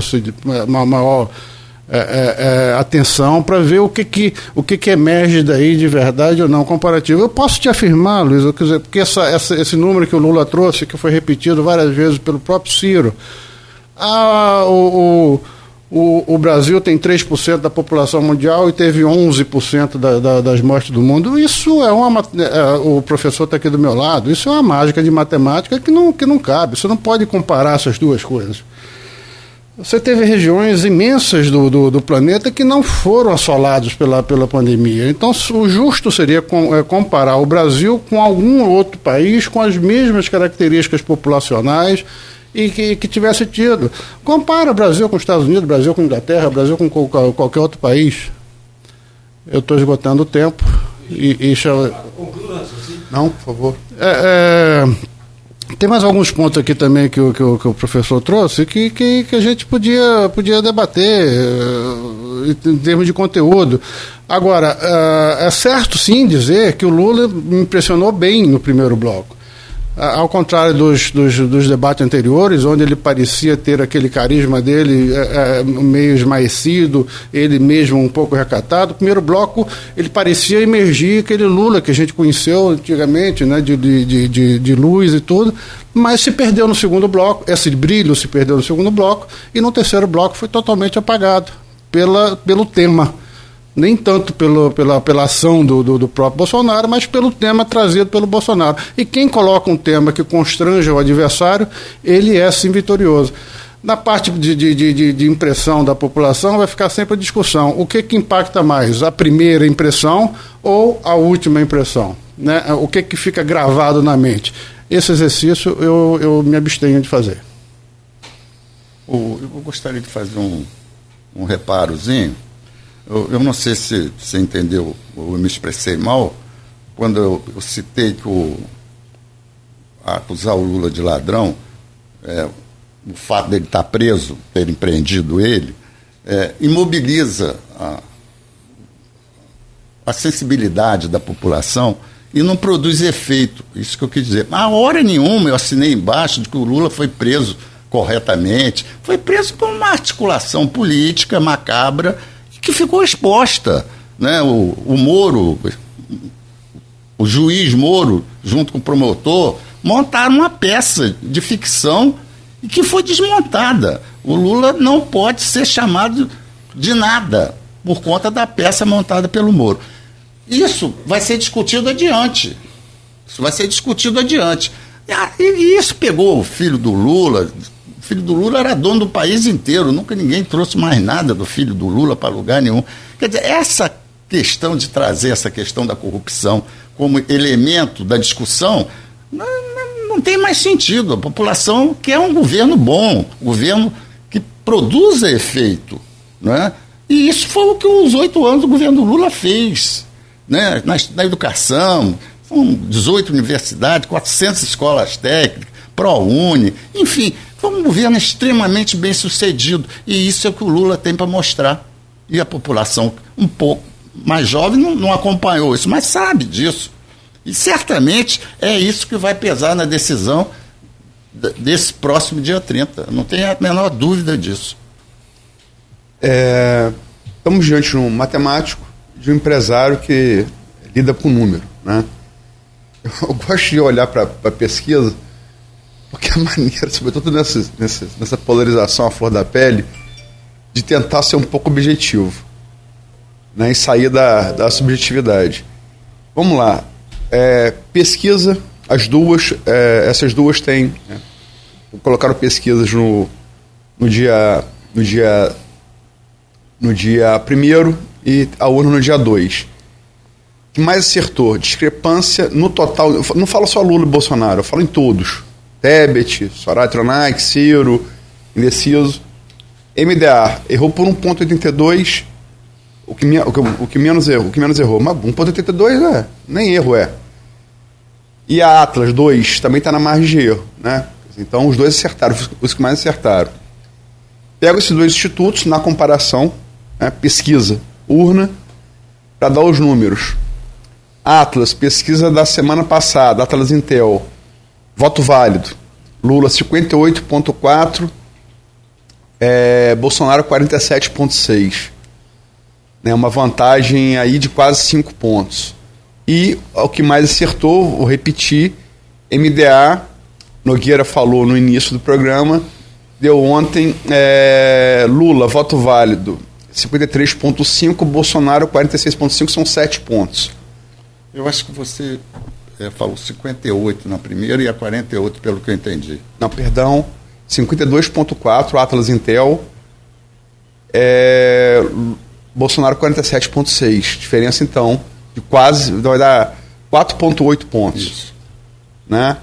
maior é, é, é, atenção para ver o que, que, o que, que emerge daí de verdade ou não comparativo. Eu posso te afirmar, Luiz, eu quiser, porque essa, essa, esse número que o Lula trouxe, que foi repetido várias vezes pelo próprio Ciro, ah, o, o o, o Brasil tem 3% da população mundial e teve 11% da, da, das mortes do mundo. Isso é uma. É, o professor está aqui do meu lado. Isso é uma mágica de matemática que não, que não cabe. Você não pode comparar essas duas coisas. Você teve regiões imensas do, do, do, planeta que não foram assolados pela, pela pandemia. Então, o justo seria com, é, comparar o Brasil com algum outro país com as mesmas características populacionais e que, que tivesse tido. Compara o Brasil com os Estados Unidos, Brasil com a Inglaterra, Brasil com qualquer outro país. Eu estou esgotando o tempo. E, e Não, por favor. É, é, tem mais alguns pontos aqui também que o, que o, que o professor trouxe que, que, que, a gente podia, podia debater uh, em termos de conteúdo. Agora, uh, é certo sim dizer que o Lula me impressionou bem no primeiro bloco. Ao contrário dos, dos, dos, debates anteriores, onde ele parecia ter aquele carisma dele é, é, meio esmaecido, ele mesmo um pouco recatado, o primeiro bloco ele parecia emergir aquele Lula que a gente conheceu antigamente, né, de, de, de, de luz e tudo, mas se perdeu no segundo bloco, esse brilho se perdeu no segundo bloco, e no terceiro bloco foi totalmente apagado pela, pelo tema nem tanto pelo, pela, pela ação do, do, do, próprio Bolsonaro, mas pelo tema trazido pelo Bolsonaro. E quem coloca um tema que constranja o adversário, ele é sim vitorioso. Na parte de, de, de, de impressão da população, vai ficar sempre a discussão: o que, que impacta mais, a primeira impressão ou a última impressão? Né? O que, que fica gravado na mente? Esse exercício eu, eu me abstenho de fazer. eu gostaria de fazer um, um reparozinho eu, eu não sei se você entendeu ou eu me expressei mal quando eu, eu citei que o, acusar o Lula de ladrão, é, o fato dele estar preso, ter empreendido ele, é, imobiliza a, a sensibilidade da população e não produz efeito. Isso que eu quis dizer. A hora nenhuma eu assinei embaixo de que o Lula foi preso corretamente. Foi preso por uma articulação política macabra que ficou exposta. Né? O, o Moro, o juiz Moro, junto com o promotor, montaram uma peça de ficção que foi desmontada. O Lula não pode ser chamado de nada por conta da peça montada pelo Moro. Isso vai ser discutido adiante. Isso vai ser discutido adiante. E isso pegou o filho do Lula, o filho do Lula era dono do país inteiro, nunca ninguém trouxe mais nada do filho do Lula para lugar nenhum. Quer dizer, essa questão de trazer essa questão da corrupção como elemento da discussão não, não, não tem mais sentido. A população quer um governo bom, um governo que produza efeito. Né? E isso foi o que os oito anos do governo Lula fez. Né? Na, na educação, são 18 universidades, 400 escolas técnicas, ProUni, enfim, foi um governo extremamente bem sucedido. E isso é o que o Lula tem para mostrar. E a população, um pouco mais jovem, não, não acompanhou isso, mas sabe disso. E certamente é isso que vai pesar na decisão desse próximo dia 30. Não tenho a menor dúvida disso. É, estamos diante de um matemático, de um empresário que lida com número. Né? Eu gosto de olhar para a pesquisa porque a maneira, sobretudo nessa, nessa, nessa polarização à flor da pele, de tentar ser um pouco objetivo né, e sair da, da subjetividade. Vamos lá. É, pesquisa, as duas, é, essas duas têm. Né, colocaram pesquisas no, no dia. No dia. No dia primeiro e a urna no dia 2. que mais acertou? Discrepância no total. Não falo só Lula e Bolsonaro, eu falo em todos Tebet, Soraya Tronac, Ciro, indeciso. MDA errou por 1,82, o que, o, que, o que menos errou, o que menos errou. Mas 1,82 é, nem erro é. E a Atlas 2 também está na margem de erro, né? Então os dois acertaram, os que mais acertaram. Pego esses dois institutos na comparação, né, pesquisa, urna, para dar os números. Atlas, pesquisa da semana passada, Atlas Intel, Voto válido. Lula 58,4, é, Bolsonaro 47,6. Né, uma vantagem aí de quase 5 pontos. E o que mais acertou, vou repetir, MDA, Nogueira falou no início do programa, deu ontem é, Lula, voto válido, 53,5, Bolsonaro 46,5, são 7 pontos. Eu acho que você é, falou 58 na primeira e a 48, pelo que eu entendi. Não, perdão. 52.4, Atlas Intel, É, Bolsonaro 47,6. Diferença, então, de quase. Vai dar 4,8 pontos. Isso. Né?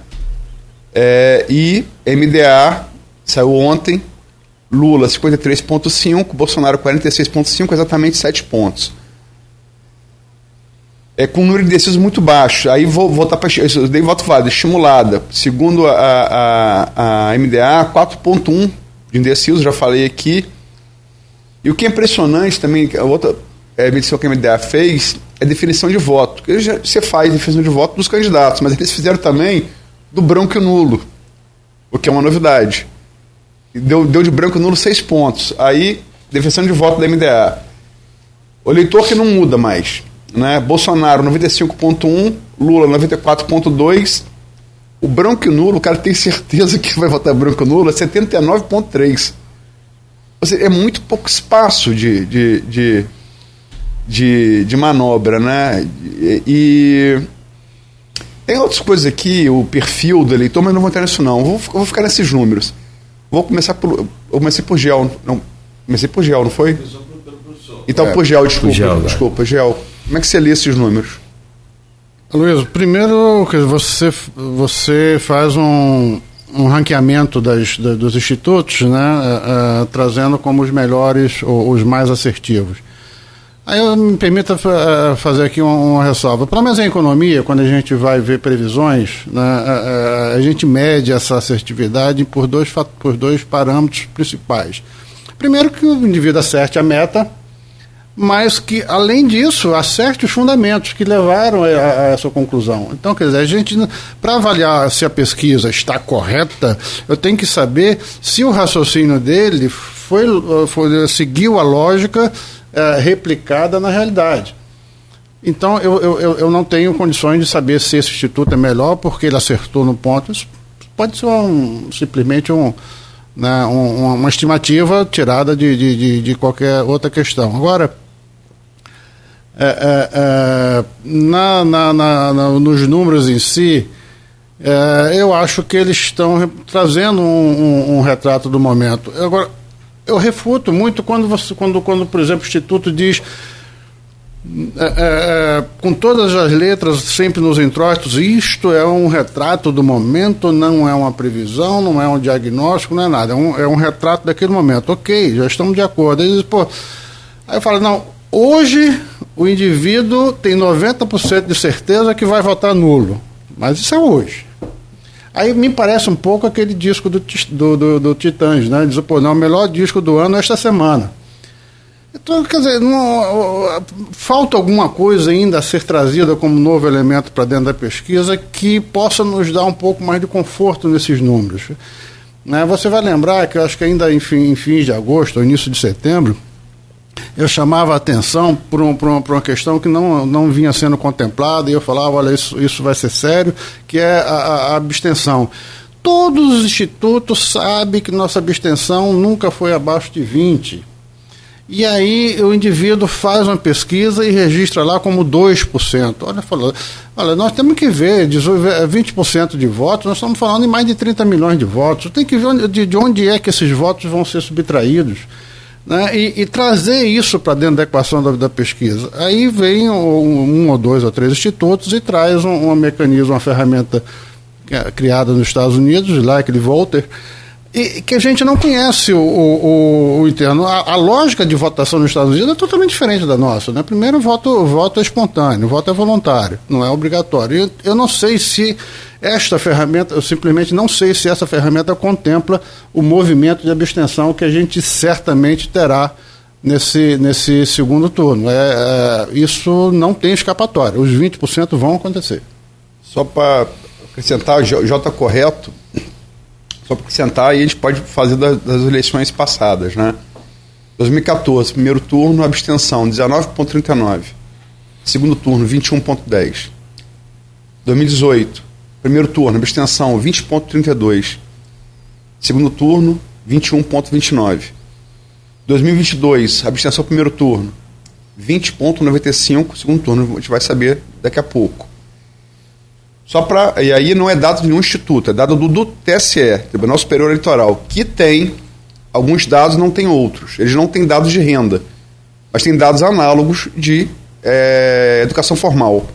É, e MDA saiu ontem. Lula 53,5, Bolsonaro 46,5, exatamente 7 pontos. É com um número de indecisos muito baixo. Aí vou voltar para. Eu dei voto válido, estimulada. Segundo a, a, a MDA, 4,1 de indecisos, já falei aqui. E o que é impressionante também, a outra é, medição que a MDA fez é definição de voto. Já, você faz definição de voto dos candidatos, mas eles fizeram também do branco e nulo, o que é uma novidade. Deu, deu de branco e nulo seis pontos. Aí, definição de voto da MDA. O eleitor que não muda mais. Né? Bolsonaro 95.1, Lula 94.2. O branco e nulo, o cara tem certeza que vai votar branco e nulo, é 79.3 seja, é muito pouco espaço de, de, de, de, de manobra, né? E, e, tem outras coisas aqui, o perfil do eleitor, mas não vou entrar nisso não. Vou, vou ficar nesses números. Vou começar por. Eu comecei por Gel. Não, comecei por Gel, não foi? Então, é, por Gel, desculpa. Gel, desculpa, Gel. Como é que você lê esses números? Luiz, primeiro você, você faz um, um ranqueamento das, da, dos institutos, né, uh, uh, trazendo como os melhores ou os mais assertivos. Aí eu me permita uh, fazer aqui uma, uma, ressalva. Pelo menos em economia, quando a gente vai ver previsões, né, a gente mede essa assertividade por dois, por dois parâmetros principais. Primeiro que o indivíduo acerte a meta, mas que, além disso, acerte os fundamentos que levaram a, a essa conclusão. Então, quer dizer, a gente, para avaliar se a pesquisa está correta, eu tenho que saber se o raciocínio dele foi, foi seguiu a lógica é, replicada na realidade. Então, eu, eu, eu não tenho condições de saber se esse instituto é melhor porque ele acertou no ponto. Isso pode ser um, simplesmente um, né, um, uma estimativa tirada de, de, de, de qualquer outra questão. Agora, é, é, é, na, na, na, nos números em si, é, eu acho que eles estão trazendo um, um, um, retrato do momento. Agora, eu refuto muito quando, você, quando, quando por exemplo, o Instituto diz. É, com todas as letras sempre nos introitos, isto é um retrato do momento, não é uma previsão, não é um diagnóstico, não é nada, é um, é um retrato daquele momento. Ok, já estamos de acordo. Aí, pô, aí eu falo, não, Hoje, o indivíduo tem 90% de certeza que vai votar nulo. Mas isso é hoje. Aí me parece um pouco aquele disco do, do, do, do Titãs, né? Diz, pô, não, o melhor disco do ano é esta semana. Então, quer dizer, não, falta alguma coisa ainda a ser trazida como novo elemento para dentro da pesquisa que possa nos dar um pouco mais de conforto nesses números. Né? Você vai lembrar que eu acho que ainda em, fim, em fins de agosto, ou início de setembro, eu chamava a atenção para um, uma, uma questão que não, não vinha sendo contemplada, e eu falava, olha, isso, isso vai ser sério, que é a, a abstenção. Todos os institutos sabem que nossa abstenção nunca foi abaixo de 20. E aí o indivíduo faz uma pesquisa e registra lá como 2%. Olha, falou, olha nós temos que ver, 20% de votos, nós estamos falando em mais de 30 milhões de votos. Tem que ver de, de onde é que esses votos vão ser subtraídos né, e, e, trazer isso para dentro da equação da, da, pesquisa. Aí vem um, um, ou dois ou três institutos e traz um, um mecanismo, uma ferramenta é, criada nos Estados Unidos, lá aquele Volter, e que a gente não conhece o, o, o interno. A, a, lógica de votação nos Estados Unidos é totalmente diferente da nossa. Né? Primeiro, voto, voto é espontâneo, o voto é voluntário, não é obrigatório. Eu, eu não sei se esta ferramenta, eu simplesmente não sei se essa ferramenta contempla o movimento de abstenção que a gente certamente terá nesse, nesse segundo turno. É, é isso não tem escapatória, os 20% vão acontecer. Só para acrescentar, J correto, só para acrescentar, aí a gente pode fazer das, das eleições passadas, né? 2014, primeiro turno, abstenção 19,39. Segundo turno, 21,10. 2018, Primeiro turno, abstenção 20,32. Segundo turno, 21,29. 2022, abstenção primeiro turno, 20,95. Segundo turno, a gente vai saber daqui a pouco. Só para. E aí não é dado de nenhum instituto, é dado do, do TSE, Tribunal Superior Eleitoral, que tem alguns dados, não tem outros. Eles não têm dados de renda, mas têm dados análogos de é, educação formal.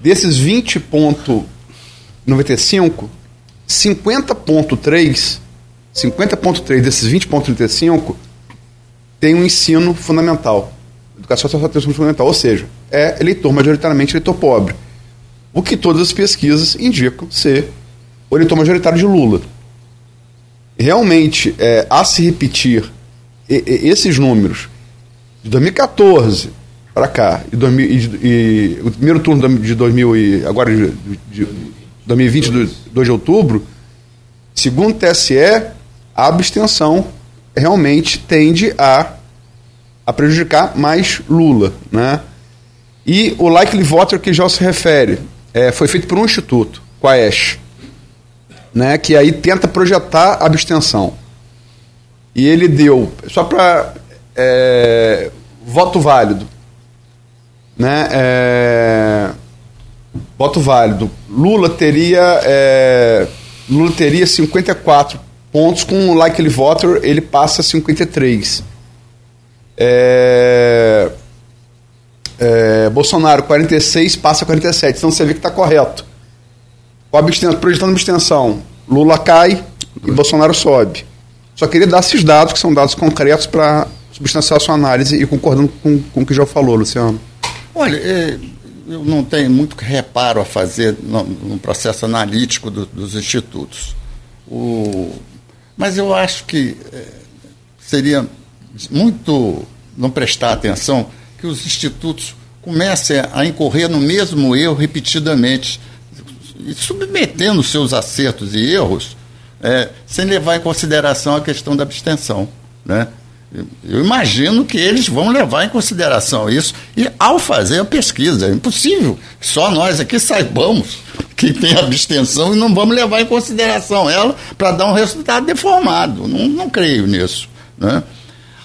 Desses 20,95, 50,3 50,3 desses 20,35 tem um ensino fundamental. Educação social tem um ensino fundamental, ou seja, é eleitor, majoritariamente eleitor pobre. O que todas as pesquisas indicam ser o eleitor majoritário de Lula. Realmente, é, a se repetir esses números de 2014 para cá e, 2000, e, e, o primeiro turno de 2000 e agora de, de, de 2020 2 de outubro, segundo o TSE, a abstenção realmente tende a, a prejudicar mais Lula, né? E o likely voter que já se refere é, foi feito por um instituto, com a ESH, né, que aí tenta projetar a abstenção. E ele deu, só para é, voto válido, né, é, voto válido, Lula teria, é, Lula teria 54 pontos, com o likely voter ele passa 53. É, é, Bolsonaro 46 passa 47. Então você vê que está correto. O abstenção, projetando abstenção, Lula cai e Bolsonaro sobe. Só queria dar esses dados, que são dados concretos, para substanciar a sua análise e concordando com, com o que já falou, Luciano. Olha, é, eu não tenho muito reparo a fazer no, no processo analítico do, dos institutos. O, mas eu acho que é, seria muito não prestar atenção que os institutos comecem a incorrer no mesmo erro repetidamente, submetendo seus acertos e erros, é, sem levar em consideração a questão da abstenção. Né? Eu imagino que eles vão levar em consideração isso e ao fazer a pesquisa. É impossível só nós aqui saibamos que tem abstenção e não vamos levar em consideração ela para dar um resultado deformado. Não, não creio nisso. Né?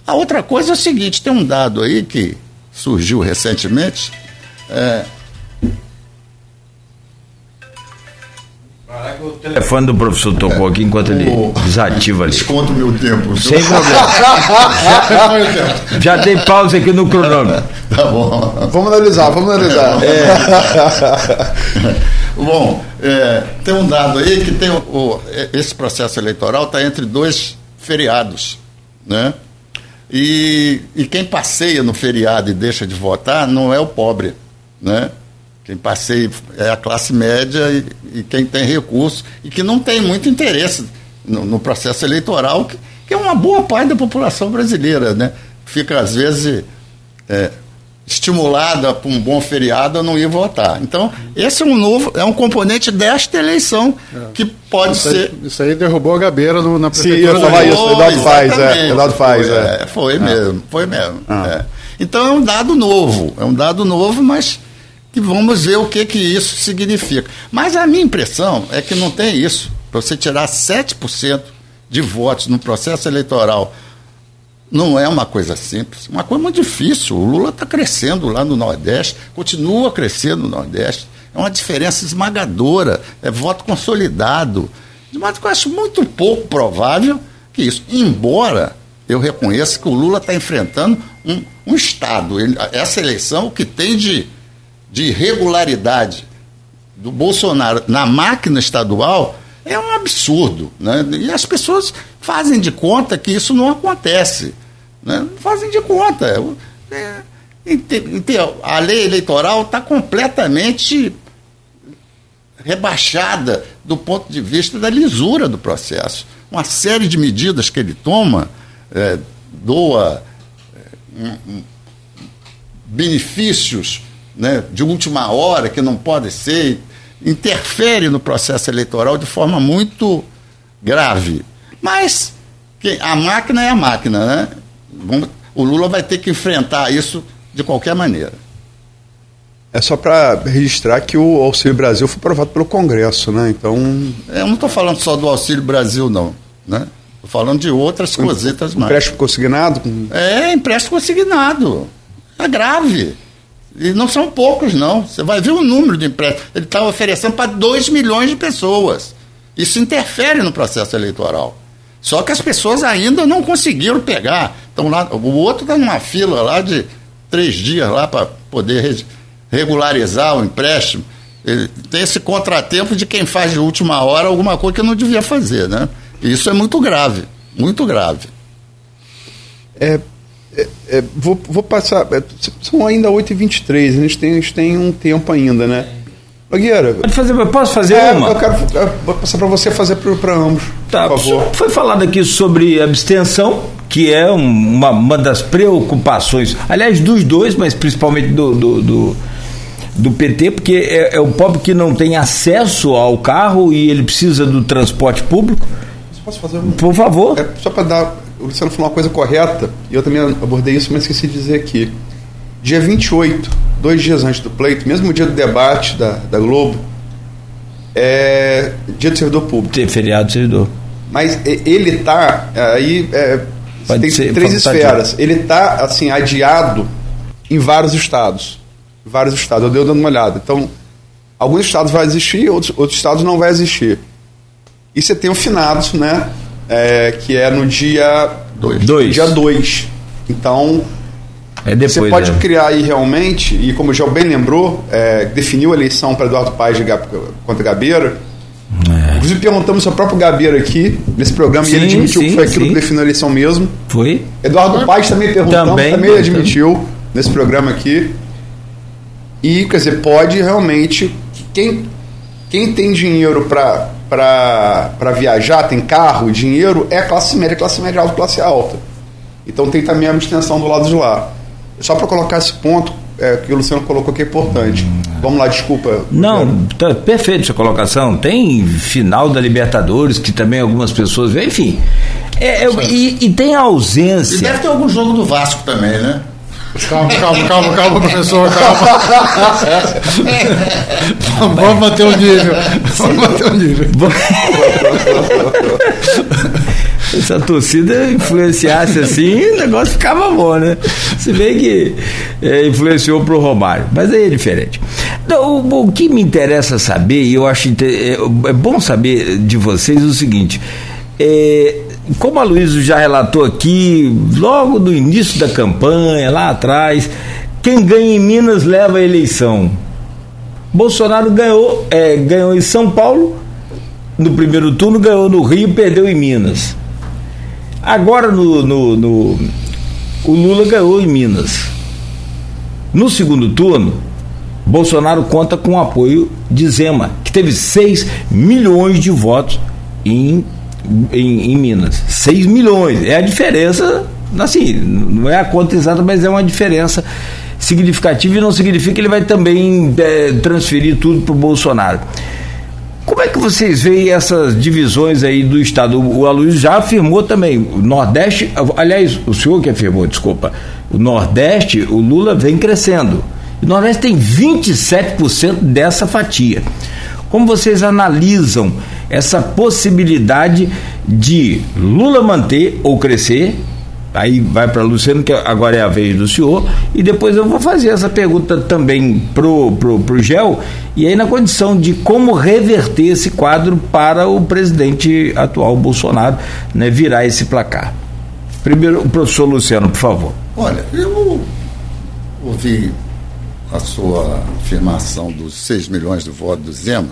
A outra coisa é o seguinte: tem um dado aí que surgiu recentemente. É... O telefone do professor tocou aqui enquanto ele desativa ali. Desconto meu tempo. Sem problema. já, dei pausa aqui no cronômetro. Tá bom. Vamos analisar, vamos analisar. É. bom, é, tem um dado aí que tem o, o esse processo eleitoral está entre dois feriados, né? E, e quem passeia no feriado e deixa de votar não é o pobre, né? Quem passeia é a classe média e, e quem tem recursos e que não tem muito interesse no, no processo eleitoral, que, que, é uma boa parte da população brasileira, né? Fica, às vezes, é, estimulada por um bom feriado a não ir votar. Então, esse é um novo, é um componente desta eleição é. que pode isso ser. Aí, isso aí derrubou a Gabeira no, na prefeitura. Sim, eu falar isso, Eduardo faz, é. Eduardo faz, foi, é. Foi mesmo, foi mesmo. Ah. É. Então é um dado novo, é um dado novo, mas que vamos ver o que, que isso significa. Mas a minha impressão é que não tem isso. Para você tirar 7% de votos no processo eleitoral não é uma coisa simples, uma coisa muito difícil. O Lula está crescendo lá no Nordeste, continua crescendo no Nordeste. É uma diferença esmagadora, é voto consolidado. De modo que eu acho muito pouco provável que isso, embora eu reconheça que o Lula está enfrentando um, um Estado. Ele, essa eleição, o que tem de, de irregularidade do Bolsonaro na máquina estadual é um absurdo. Né? E as pessoas fazem de conta que isso não acontece. Né? Fazem de conta. É, a lei eleitoral está completamente rebaixada do ponto de vista da lisura do processo. Uma série de medidas que ele toma, é, doa é, um, benefícios né, de última hora que não podem ser, interfere no processo eleitoral de forma muito grave. Mas a máquina é a máquina, né? O Lula vai ter que enfrentar isso de qualquer maneira. É só para registrar que o Auxílio Brasil foi aprovado pelo Congresso, né? Então. É, eu não estou falando só do Auxílio Brasil, não. Né? Estou falando de outras um, coisitas mais. Empréstimo consignado? É, empréstimo consignado. É grave. E não são poucos, não. Você vai ver o número de empréstimos. Ele está oferecendo para 2 milhões de pessoas. Isso interfere no processo eleitoral. Só que as pessoas ainda não conseguiram pegar. Então lá, o outro está numa fila lá de três dias lá para poder regularizar o empréstimo. Ele tem esse contratempo de quem faz de última hora alguma coisa que não devia fazer, né? Isso é muito grave, muito grave. É, é, é, vou, vou passar. É, são ainda 8h23, a gente tem, a gente tem um tempo ainda, né? Nogueira. Pode fazer, posso fazer é, uma? Eu quero eu vou passar para você fazer para ambos. Tá, por favor. Foi falado aqui sobre abstenção, que é uma, uma das preocupações, aliás, dos dois, mas principalmente do, do, do, do PT, porque é, é, o pobre que não tem acesso ao carro e ele precisa do transporte público. Posso fazer um... Por favor. É só para dar. O Luciano falou uma coisa correta, e eu também abordei isso, mas esqueci de dizer aqui. Dia 28 dois dias antes do pleito, mesmo dia do debate da, da Globo, é dia do servidor público. Tem feriado do servidor. Mas ele está aí é, tem ser, três esferas. Ele está assim adiado em vários estados, vários estados. Eu dei dando uma olhada. Então, alguns estados vai existir, outros, outros estados não vai existir. E você tem o finados, né? É, que é no dia 2. Dia 2. Então, é depois, Você pode é. criar aí realmente, e como o Gel bem lembrou, é, definiu a eleição para Eduardo Paes contra Gabeira. É. Inclusive perguntamos ao próprio Gabeira aqui, nesse programa, sim, e ele admitiu sim, que foi aquilo sim. que definiu a eleição mesmo. Foi. Eduardo uhum. Paes também perguntamos, também, também ele admitiu nesse programa aqui. E, quer dizer, pode realmente. Quem, quem tem dinheiro para viajar, tem carro, dinheiro, é classe média, classe média alta, classe alta. Então tem também a abstenção do lado de lá. Só para colocar esse ponto é, que o Luciano colocou que é importante. Vamos lá, desculpa. Não, tá perfeito sua colocação. Tem final da Libertadores, que também algumas pessoas enfim. É, é, e, e, tem a ausência. E deve ter algum jogo do Vasco também, né? Calma, calma, calma, calma, professor, calma. Vamos manter o nível. Vamos manter o nível. se a torcida influenciasse assim, o negócio ficava bom, né? Se bem que é, influenciou pro Romário, mas aí é diferente. Então, o, o, que me interessa saber, e eu acho é, é, bom saber de vocês o seguinte: é, como a Luísa já relatou aqui, logo no início da campanha, lá atrás, quem ganha em Minas leva a eleição. Bolsonaro ganhou, é, ganhou em São Paulo, no primeiro turno, ganhou no Rio, perdeu em Minas. Agora no, no, no, o Lula ganhou em Minas. No segundo turno, Bolsonaro conta com o apoio de Zema, que teve 6 milhões de votos em, em, em Minas. 6 milhões. É a diferença, assim, não é a conta exata, mas é uma diferença significativa e não significa que ele vai também é, transferir tudo para o Bolsonaro. Como é que vocês veem essas divisões aí do Estado? O Aloysio já afirmou também, o Nordeste, aliás, o senhor que afirmou, desculpa, o Nordeste, o Lula vem crescendo. O Nordeste tem 27% dessa fatia. Como vocês analisam essa possibilidade de Lula manter ou crescer aí vai para Luciano, que agora é a vez do senhor, e depois eu vou fazer essa pergunta também pro, pro, pro Gel, e aí na condição de como reverter esse quadro para o presidente atual Bolsonaro né, virar esse placar. Primeiro, o professor Luciano, por favor. Olha, eu ouvi a sua afirmação dos 6 milhões de votos do Zema,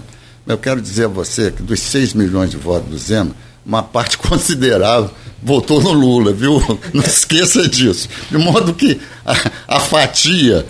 eu quero dizer a você que dos 6 milhões de votos do Zema, uma parte considerável votou no Lula, viu? Não esqueça disso. De modo que a, a fatia,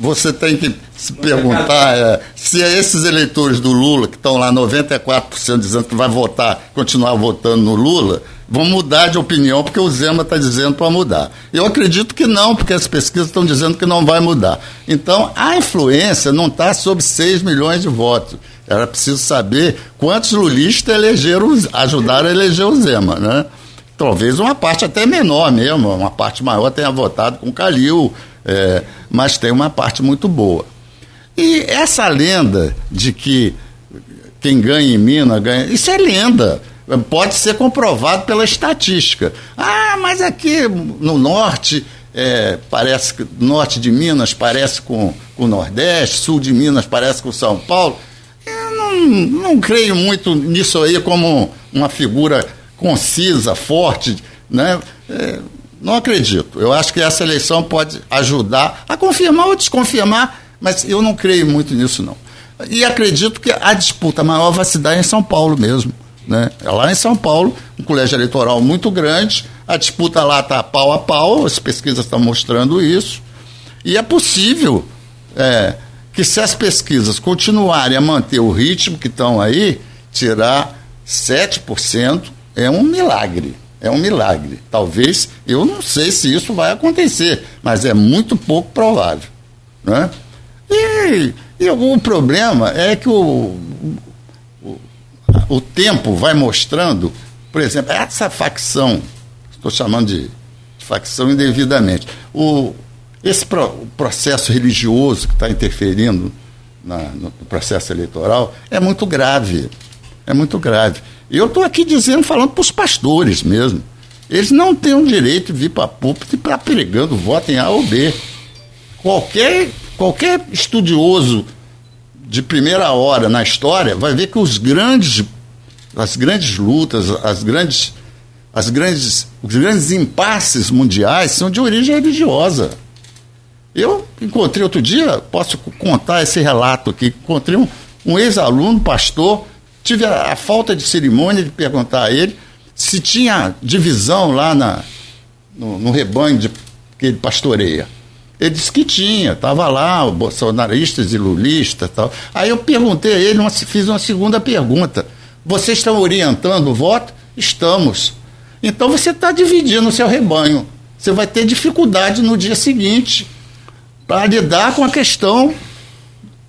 você tem que se perguntar é, se é esses eleitores do Lula, que estão lá 94% dizendo que vai votar, continuar votando no Lula, vão mudar de opinião porque o Zema está dizendo para mudar. Eu acredito que não, porque as pesquisas estão dizendo que não vai mudar. Então, a influência não está sobre 6 milhões de votos. Era preciso saber quantos lulistas elegeram, ajudaram a eleger o Zema, né? Talvez uma parte até menor mesmo, uma parte maior tenha votado com Calil, é, mas tem uma parte muito boa. E essa lenda de que quem ganha em Minas ganha. Isso é lenda. Pode ser comprovado pela estatística. Ah, mas aqui no norte, é, parece que norte de Minas parece com, com o Nordeste, sul de Minas parece com São Paulo. Não creio muito nisso aí como uma figura concisa, forte, né? É, não acredito. Eu acho que essa eleição pode ajudar a confirmar ou desconfirmar, mas eu não creio muito nisso, não. E acredito que a disputa maior vai se dar em São Paulo mesmo. Né? É lá em São Paulo, um colégio eleitoral muito grande, a disputa lá está pau a pau, as pesquisas estão mostrando isso. E é possível é, que, se as pesquisas continuarem a manter o ritmo que estão aí, tirar 7% é um milagre. É um milagre. Talvez, eu não sei se isso vai acontecer, mas é muito pouco provável. Né? E, e o problema é que o, o, o tempo vai mostrando, por exemplo, essa facção, estou chamando de, facção indevidamente, o, esse pro, processo religioso que está interferindo na, no processo eleitoral é muito grave. É muito grave. Eu estou aqui dizendo, falando para os pastores mesmo. Eles não têm o direito de vir para púlpito e estar pregando voto em A ou B. Qualquer, qualquer estudioso de primeira hora na história vai ver que os grandes, as grandes lutas, as grandes, as grandes, os grandes impasses mundiais são de origem religiosa. Eu encontrei outro dia, posso contar esse relato aqui, encontrei um, um ex-aluno, pastor, tive a, a, falta de cerimônia de perguntar a ele se tinha divisão lá na, no, no rebanho de, que ele pastoreia. Ele disse que tinha, estava lá, bolsonaristas e lulistas tal. Aí eu perguntei a ele, uma, fiz uma segunda pergunta. Vocês estão orientando o voto? Estamos. Então você está dividindo o seu rebanho. Você vai ter dificuldade no dia seguinte para lidar com a questão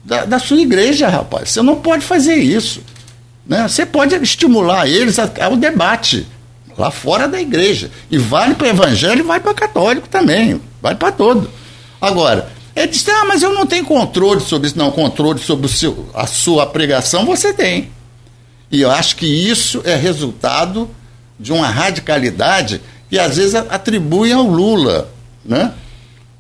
da, da, sua igreja, rapaz. Você não pode fazer isso. Né? Você pode estimular eles ao debate lá fora da igreja. E vale para o evangelho e vale para católico também. Vale para todo. Agora, ele disse, ah, mas eu não tenho controle sobre isso. Não, controle sobre seu, a sua pregação você tem. E eu acho que isso é resultado de uma radicalidade que às vezes atribuem ao Lula. Né?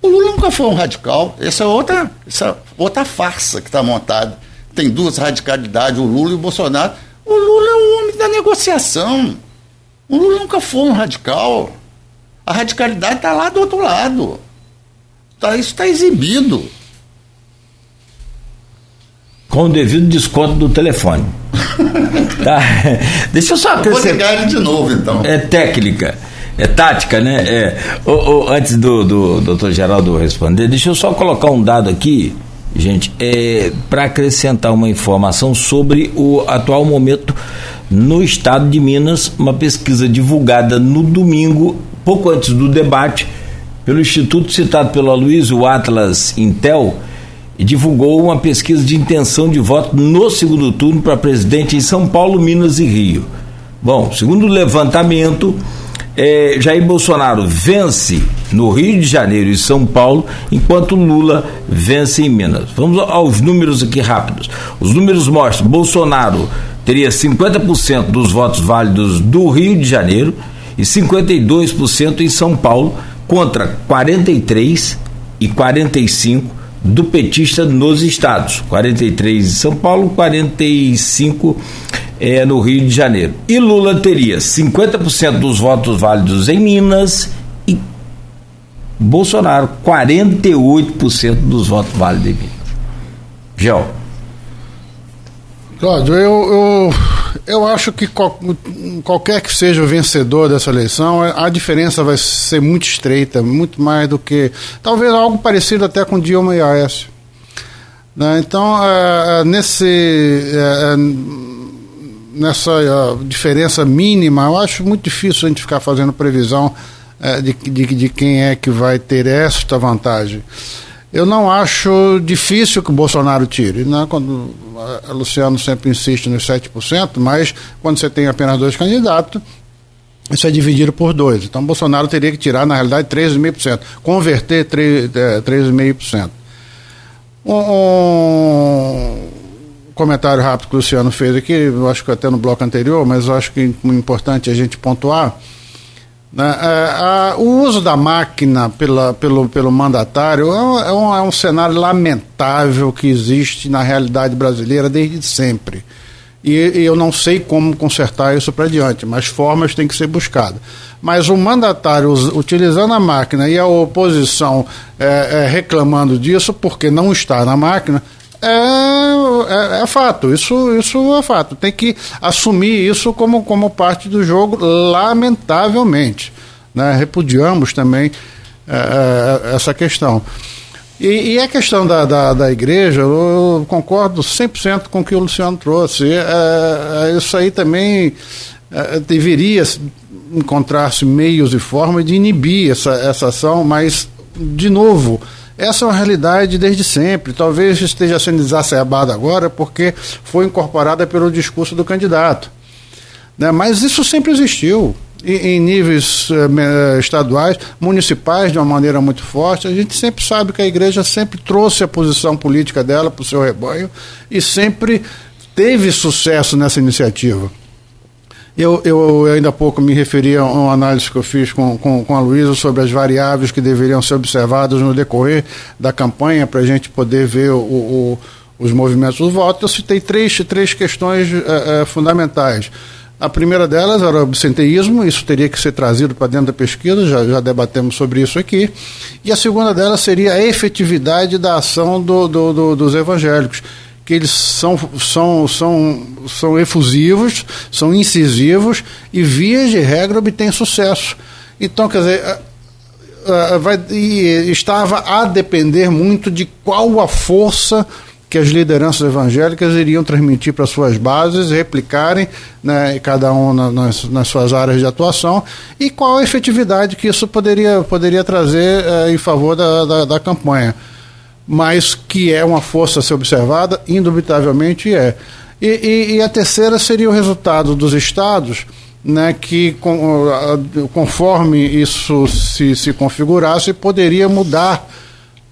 O Lula nunca foi um radical. Essa é outra, essa outra farsa que está montada. Tem duas radicalidades, o Lula e o Bolsonaro. O Lula é o homem da negociação. O Lula nunca foi um radical. A radicalidade está lá do outro lado. Tá, isso está exibido. Com o devido desconto do telefone. tá? Deixa eu só acrescentar. Vou ligar ele de novo, então. É técnica. É tática, né? É, antes do, do doutor Geraldo responder, deixa eu só colocar um dado aqui, gente, é, para acrescentar uma informação sobre o atual momento no estado de Minas, uma pesquisa divulgada no domingo, pouco antes do debate, pelo instituto citado pelo Aloysio, o Atlas Intel, divulgou uma pesquisa de intenção de voto no segundo turno para presidente em São Paulo, Minas e Rio. Bom, segundo o levantamento, é, Jair Bolsonaro vence no Rio de Janeiro e São Paulo, enquanto Lula vence em Minas. Vamos aos números aqui rápidos. Os números mostram Bolsonaro teria 50% dos votos válidos do Rio de Janeiro e 52% em São Paulo, contra 43 e 45 do petista nos estados. 43 em São Paulo, 45 é, no Rio de Janeiro. E Lula teria 50% dos votos válidos em Minas e Bolsonaro 48% dos votos válidos em Minas. Gel. Cláudio, eu, eu, eu acho que qual, qualquer que seja o vencedor dessa eleição, a diferença vai ser muito estreita, muito mais do que. Talvez algo parecido até com Dilma e Aécio. Né? Então, é, é nesse. É, é nessa uh, diferença mínima, eu acho muito difícil a gente ficar fazendo previsão uh, de, de, de, quem é que vai ter esta vantagem. Eu não acho difícil que o Bolsonaro tire, né? quando a eh, Luciano sempre insiste nos 7%, mas quando você tem apenas dois candidatos, isso é dividido por dois. Então, Bolsonaro teria que tirar, na realidade, 13,5%, converter 3,5%. Um, um, comentário rápido que o Luciano fez aqui, eu acho que até no bloco anterior, mas eu acho que é importante a gente pontuar. Né, é, o uso da máquina pela, pelo, pelo mandatário é, é um, é um cenário lamentável que existe na realidade brasileira desde sempre. E, e eu não sei como consertar isso para diante, mas formas têm que ser buscadas. Mas o mandatário utilizando a máquina e a oposição é, é, reclamando disso porque não está na máquina, é, é, é, fato, isso, isso é fato. Tem que assumir isso como, como parte do jogo, lamentavelmente. Né? Repudiamos também é, é essa questão. E, e, a questão da, da, da, igreja, eu concordo 100% com o que o Luciano trouxe. É, é, isso aí também é, deveria encontrar-se meios e formas de inibir essa, essa ação, mas, de novo, essa é uma realidade desde sempre. Talvez esteja sendo exacerbada agora porque foi incorporada pelo discurso do candidato. Né? Mas isso sempre existiu em níveis eh, estaduais, municipais de uma maneira muito forte. A gente sempre sabe que a igreja sempre trouxe a posição política dela para o seu rebanho e sempre teve sucesso nessa iniciativa. Eu, eu, ainda há pouco me referi a uma análise que eu fiz com, com, com a Luísa sobre as variáveis que deveriam ser observadas no decorrer da campanha para a gente poder ver o, o, os movimentos do voto. Eu citei três, três questões uh, uh, fundamentais. A primeira delas era o absenteísmo, isso teria que ser trazido para dentro da pesquisa, já, já debatemos sobre isso aqui. E a segunda delas seria a efetividade da ação do, do, do, dos evangélicos, que eles são, são, são, são efusivos, são incisivos e, vias de regra, obtêm sucesso. Então, quer dizer, estava a depender muito de qual a força que as lideranças evangélicas iriam transmitir para suas bases, replicarem, né, cada um na, nas, nas, suas áreas de atuação, e qual a efetividade que isso poderia, poderia trazer eh, em favor da, da, da, campanha. Mas que é uma força a ser observada, indubitavelmente é. E, e, e a terceira seria o resultado dos estados. Né, que com, conforme isso se, se configurasse, poderia mudar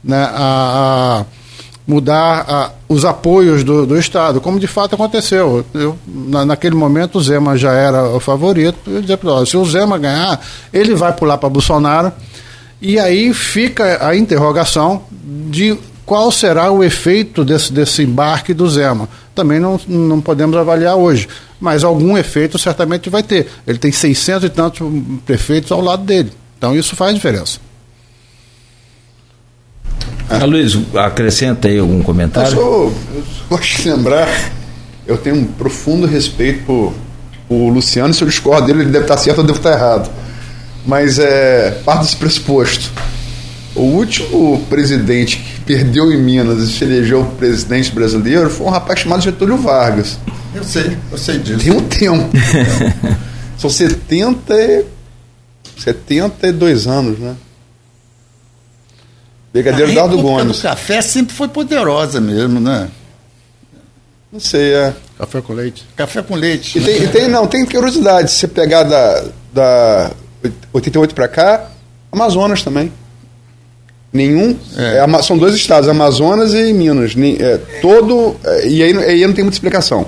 né, a, a mudar a, os apoios do, do, Estado, como de fato aconteceu. Eu, na, naquele momento o Zema já era o favorito. Eu dizia, se o Zema ganhar, ele vai pular para Bolsonaro. E aí fica a interrogação de qual será o efeito desse, desse embarque do Zema. Também não, não podemos avaliar hoje, mas algum efeito certamente vai ter. Ele tem 600 e tantos prefeitos ao lado dele. Então isso faz diferença. Ah, Luiz, acrescenta aí algum comentário? Eu, sou, eu gosto de lembrar, eu tenho um profundo respeito por, por Luciano, se eu discordo dele, ele deve estar certo ou deve estar errado. Mas é parte desse pressuposto. O último presidente que perdeu em Minas e se elegeu presidente brasileiro foi um rapaz chamado Getúlio Vargas. Eu sei, eu sei disso. Tem um tempo. São 70, 72 anos, né? Brigadeiro Dardo Gomes. O café sempre foi poderosa mesmo, né? Não sei, é. Café com leite. Café com leite. E tem, e tem não, tem curiosidade. Se você pegar da, da 88 para cá, Amazonas também. Nenhum. É. É, são dois estados, Amazonas e Minas. É, todo. É, e aí, aí não tem muita explicação.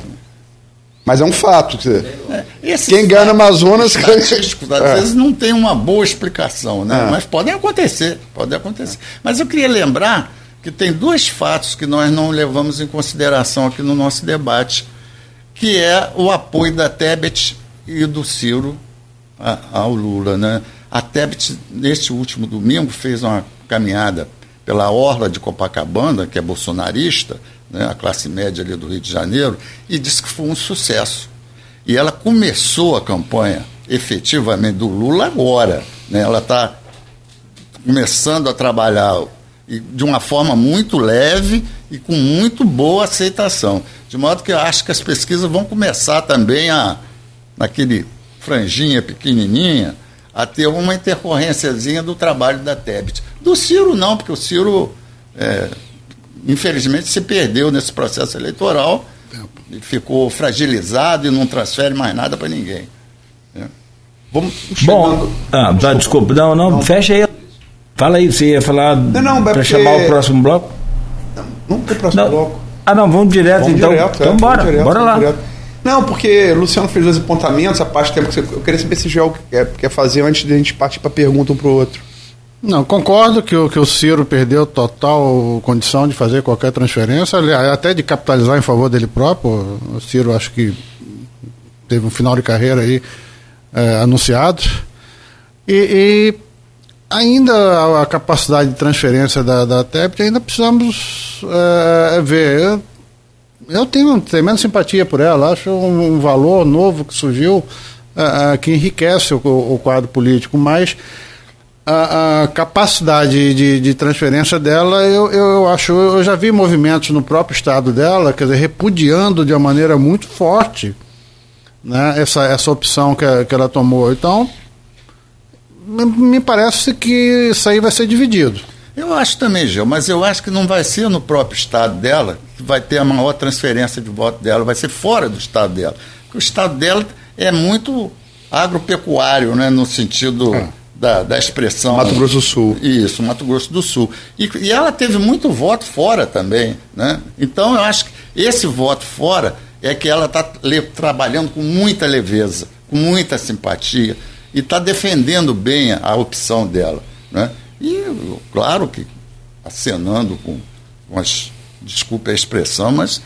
Mas é um fato. É, quem ganha no Amazonas. Às é. vezes não tem uma boa explicação, né? É. Mas podem acontecer, pode acontecer. Mas eu queria lembrar que tem dois fatos que nós não levamos em consideração aqui no nosso debate, que é o apoio da Tebet e do Ciro ao Lula. Né? A Tebet, neste último domingo, fez uma caminhada pela orla de Copacabana, que é bolsonarista, né, a classe média ali do Rio de Janeiro, e disse que foi um sucesso. E ela começou a campanha efetivamente do Lula agora. Né? Ela está começando a trabalhar de uma forma muito leve e com muito boa aceitação. De modo que eu acho que as pesquisas vão começar também a, naquele franjinha pequenininha, a ter uma intercorrênciazinha do trabalho da Tebet. Do Ciro não, porque o Ciro é, infelizmente se perdeu nesse processo eleitoral e ficou fragilizado e não transfere mais nada para ninguém. É. Vamos Bom, ah, tá, desculpa, não, não, não, fecha aí. Fala aí, você ia falar para chamar o próximo bloco? Não, não tem próximo não. bloco. Ah, não, vamos direto vamos então. Direto, então, é, bora, direto, bora lá. Direto. Não, porque Luciano fez dois apontamentos, a parte do tempo que você, eu queria saber se o quer, quer fazer antes de a gente partir para pergunta um para o outro. Não, concordo que o, que o Ciro perdeu total condição de fazer qualquer transferência, até de capitalizar em favor dele próprio. O Ciro acho que teve um final de carreira aí é, anunciado. E, e, ainda a capacidade de transferência da, da ainda precisamos é, ver. Eu, eu tenho tremenda simpatia por ela, acho um, um valor novo que surgiu é, é que enriquece o, o quadro político, mas a, a capacidade de, de, transferência dela, eu, eu acho, eu já vi movimentos no próprio estado dela, quer dizer, repudiando de uma maneira muito forte né, essa, essa opção que, que ela tomou. Então, me parece que isso aí vai ser dividido. Eu acho também, Gil, mas eu acho que não vai ser no próprio estado dela que vai ter a maior transferência de voto dela, vai ser fora do estado dela. Porque o estado dela é muito agropecuário, né, no sentido. É da, da expressão. Mato Grosso do Sul. Isso, Mato Grosso do Sul. E, e ela teve muito voto fora também. Né? Então eu acho que esse voto fora é que ela está trabalhando com muita leveza, com muita simpatia e está defendendo bem a, a, opção dela. Né? E, claro que acenando com, com as. Desculpe a expressão, mas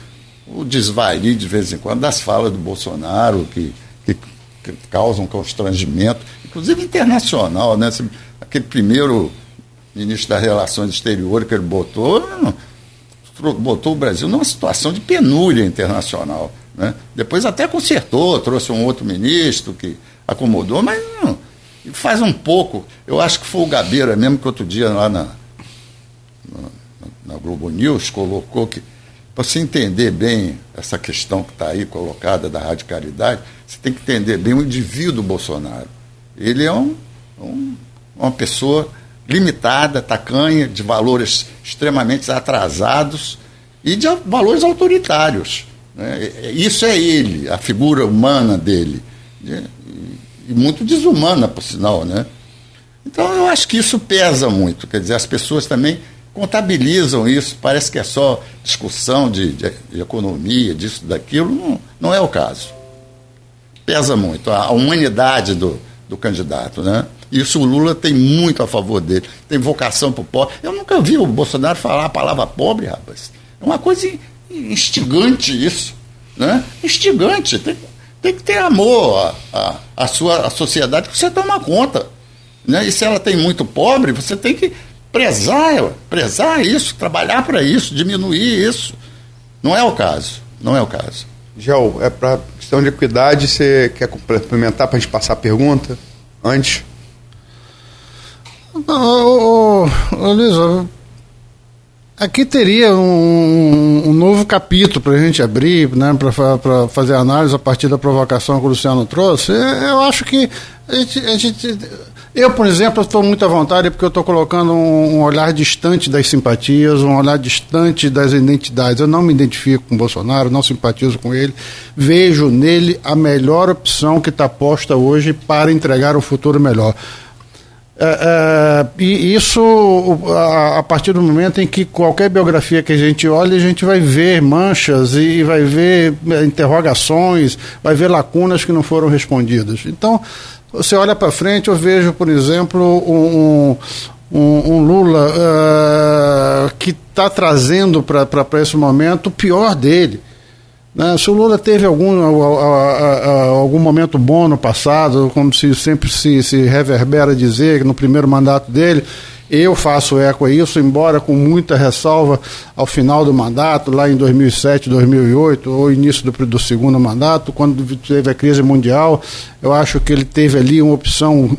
o desvario de vez em quando das falas do Bolsonaro, que, que, que causam constrangimento inclusive internacional, né? Aquele primeiro ministro das Relações Exteriores que ele botou, botou o Brasil numa situação de penúria internacional. Né? Depois até consertou, trouxe um outro ministro que acomodou, mas não, faz um pouco. Eu acho que foi o Gabeira mesmo que outro dia lá na, na, na Globo News colocou que para você entender bem essa questão que está aí colocada da radicalidade, você tem que entender bem o indivíduo Bolsonaro. Ele é um, um, uma pessoa limitada, tacanha, de valores extremamente atrasados e de valores autoritários. Né? Isso é ele, a figura humana dele. E muito desumana, por sinal. Né? Então eu acho que isso pesa muito. Quer dizer, as pessoas também contabilizam isso, parece que é só discussão de, de, de economia, disso, daquilo. Não, não é o caso. Pesa muito. A, a humanidade do, do candidato, né? Isso o Lula tem muito a favor dele. Tem vocação para o pobre. Eu nunca vi o Bolsonaro falar a palavra pobre, rapaz. É uma coisa instigante isso. Né? Instigante. Tem, tem que ter amor à, à, à sua à sociedade que você toma conta. Né? E se ela tem muito pobre, você tem que prezar, prezar isso, trabalhar para isso, diminuir isso. Não é o caso. Não é o caso. Gel, é para questão de equidade, você quer complementar para a gente passar a pergunta antes? Ô, ô, Luiz, aqui teria um, um novo capítulo para a gente abrir, né, para fazer análise a partir da provocação que o Luciano trouxe. Eu acho que a gente, a gente eu, por exemplo, estou muito à vontade porque eu estou colocando um, um, olhar distante das simpatias, um olhar distante das identidades. Eu não me identifico com Bolsonaro, não simpatizo com ele. Vejo nele a melhor opção que está posta hoje para entregar um futuro melhor. É, é, e isso a, partir do momento em que qualquer biografia que a gente olha, a gente vai ver manchas e vai ver é, interrogações, vai ver lacunas que não foram respondidas. Então, você olha para frente, eu vejo, por exemplo, um, um, um Lula que está trazendo para esse momento o pior dele. Né? Se o Lula teve algum, algum momento bom no passado, como se sempre se, se reverbera dizer, no primeiro mandato dele, eu faço eco a isso, embora com muita ressalva ao final do mandato, lá em 2007, 2008, ou início do, do segundo mandato, quando teve a crise mundial, eu acho que ele teve ali uma opção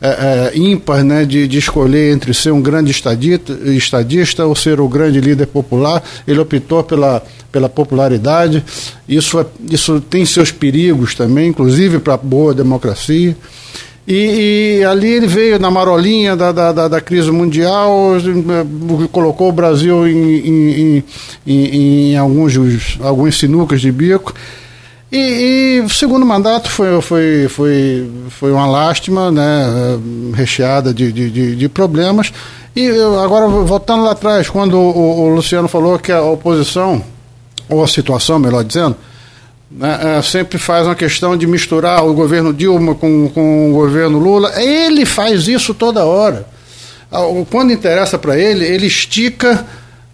é, é, ímpar né, de, de escolher entre ser um grande estadista, estadista ou ser o grande líder popular. Ele optou pela, pela popularidade. Isso, é, isso tem seus perigos também, inclusive para a boa democracia. E, e, ali ele veio na marolinha da, da, da, crise mundial, colocou o Brasil em, em, em, em alguns, alguns sinucas de bico. E, e, o segundo mandato foi, foi, foi, foi uma lástima, né, recheada de, de, de problemas. E agora, voltando lá atrás, quando o, o Luciano falou que a oposição, ou a situação, melhor dizendo, né, é, sempre faz uma questão de misturar o governo Dilma com, com o governo Lula. Ele faz isso toda hora. quando interessa para ele, ele estica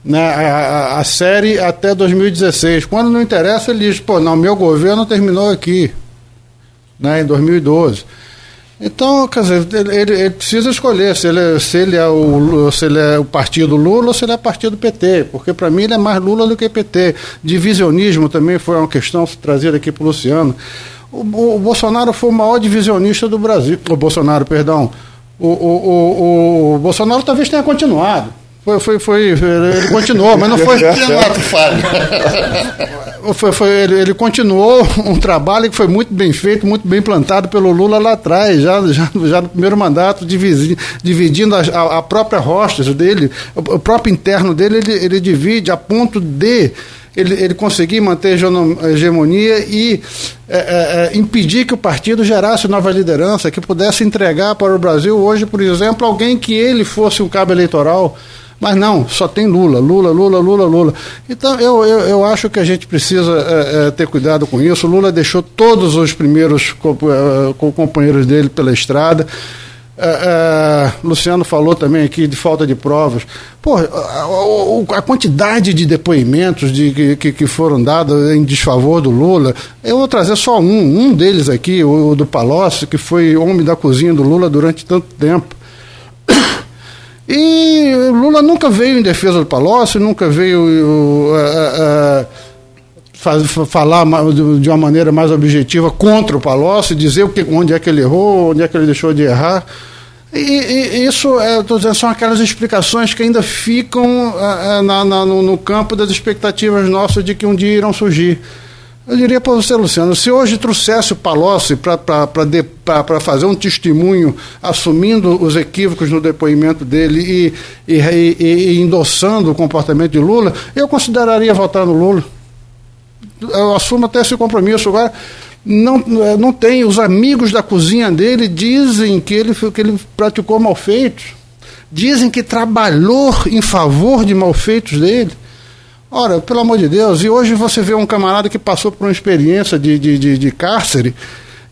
né, a, a, série até 2016. Quando não interessa, ele diz, pô, não, meu governo terminou aqui, né, em 2012. Então, quer dizer, ele, ele, precisa escolher se ele, se, ele é o, se ele é o partido Lula ou se ele é partido PT, porque para mim ele é mais Lula do que PT. Divisionismo também foi uma questão trazida aqui para o Luciano. O, o, Bolsonaro foi o maior divisionista do Brasil. O Bolsonaro, perdão. O, o, o, o Bolsonaro talvez tenha continuado. Foi, foi, foi, ele continuou, mas não foi. foi, foi ele, ele, continuou um trabalho que foi muito bem feito, muito bem plantado pelo Lula lá atrás, já, já, já no primeiro mandato, dividindo, dividindo a, a, própria rocha dele, o, próprio interno dele, ele, ele divide a ponto de ele, ele conseguir manter a hegemonia e é, é, é, impedir que o partido gerasse nova liderança, que pudesse entregar para o Brasil hoje, por exemplo, alguém que ele fosse um cabo eleitoral mas não, só tem Lula, Lula, Lula, Lula, Lula. Então eu, eu, eu acho que a gente precisa é, é, ter cuidado com isso. Lula deixou todos os primeiros é, companheiros dele pela estrada. É, é, Luciano falou também aqui de falta de provas. Pô, a, a, quantidade de depoimentos de, que, que foram dados em desfavor do Lula, eu vou trazer só um, um deles aqui, o, o do Palocci, que foi homem da cozinha do Lula durante tanto tempo. E Lula nunca veio em defesa do Palocci, nunca veio uh, uh, uh, falar de uma maneira mais objetiva contra o Palocci, dizer o que, onde é que ele errou, onde é que ele deixou de errar. E, e isso é, dizendo, são aquelas explicações que ainda ficam na, na, no, no campo das expectativas nossas de que um dia irão surgir. Eu diria para você, Luciano, se hoje trouxesse o Palocci para fazer um testemunho assumindo os equívocos no depoimento dele e, e, e, e, endossando o comportamento de Lula, eu consideraria votar no Lula. Eu assumo até esse compromisso. Agora, não, não tem, os amigos da cozinha dele dizem que ele, que ele praticou malfeitos, dizem que trabalhou em favor de malfeitos dele. Ora, pelo amor de Deus, e hoje você vê um camarada que passou por uma experiência de, de, de, de cárcere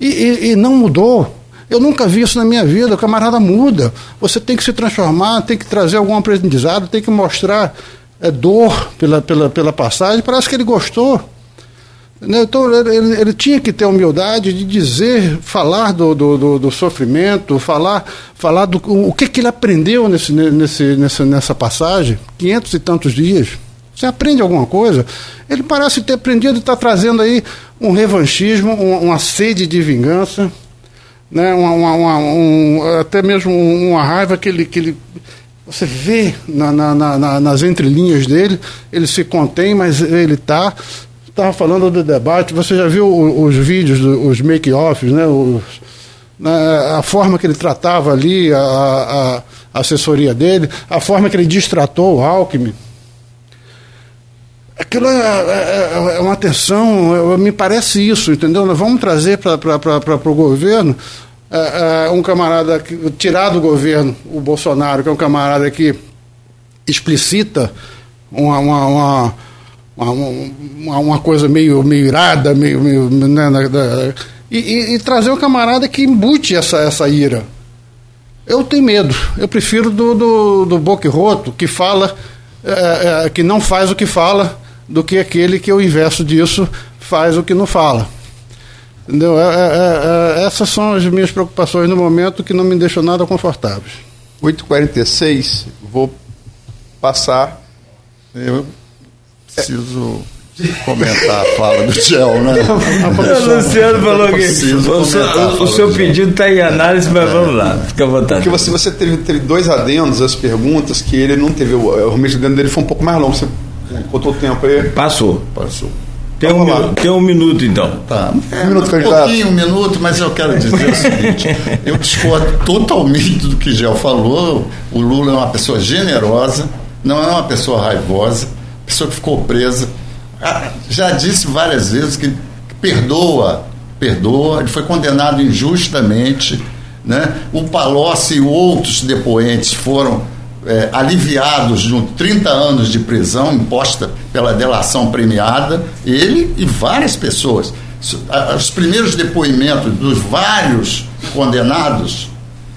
e, e, e não mudou. Eu nunca vi isso na minha vida. O camarada muda. Você tem que se transformar, tem que trazer algum aprendizado, tem que mostrar é, dor pela, pela, pela passagem. Parece que ele gostou. Então ele, ele, tinha que ter a humildade de dizer, falar do, do, do, do sofrimento, falar, falar do o que, que ele aprendeu nesse, nesse, nessa, nessa passagem, quinhentos e tantos dias. Você aprende alguma coisa? Ele parece ter aprendido e está trazendo aí um revanchismo, uma, uma sede de vingança, né? uma, uma, um, até mesmo uma raiva que ele, que ele você vê na, na, na, nas entrelinhas dele, ele se contém, mas ele está. Estava falando do debate, você já viu os, os vídeos, os make-offs, né? Os, né? a forma que ele tratava ali, a, a, a assessoria dele, a forma que ele distratou o Alckmin aquilo é, é, é, é uma atenção, é, me parece isso, entendeu? Nós vamos trazer para o governo é, é, um camarada, que, tirar do governo o Bolsonaro, que é um camarada que explicita uma, uma, uma uma, uma, coisa meio, meio irada, meio, meio né, e, e, e, trazer um camarada que embute essa, essa ira. Eu tenho medo. Eu prefiro do, do, do Boque Roto, que fala, é, é, que não faz o que fala, do que aquele que, ao invés disso, faz o que não fala. Entendeu? É, é, é, é essas são as minhas preocupações no momento que não me deixam nada confortáveis. 8h46, vou passar. Eu preciso comentar a fala do Gel, né? o Luciano falou que o seu, o seu pedido está em análise, mas vamos lá, fica à vontade. Porque você, você teve, teve dois adendos, as perguntas, que ele não teve. O, o adendo dele foi um pouco mais longo. Você Quanto tempo aí? Passou. Passou. Tem um, minuto, tem um minuto, então. Tá. É, um minuto, candidato. Um pouquinho, um minuto, mas eu quero dizer o seguinte: eu discordo totalmente do que Gel falou. O Lula é uma pessoa generosa, não é uma pessoa raivosa, pessoa que ficou presa. Ah, já disse várias vezes que perdoa, perdoa, ele foi condenado injustamente. Né? O Palocci e outros depoentes foram é, aliviados de 30 anos de prisão imposta pela delação premiada, ele e várias pessoas. Os primeiros depoimentos dos vários condenados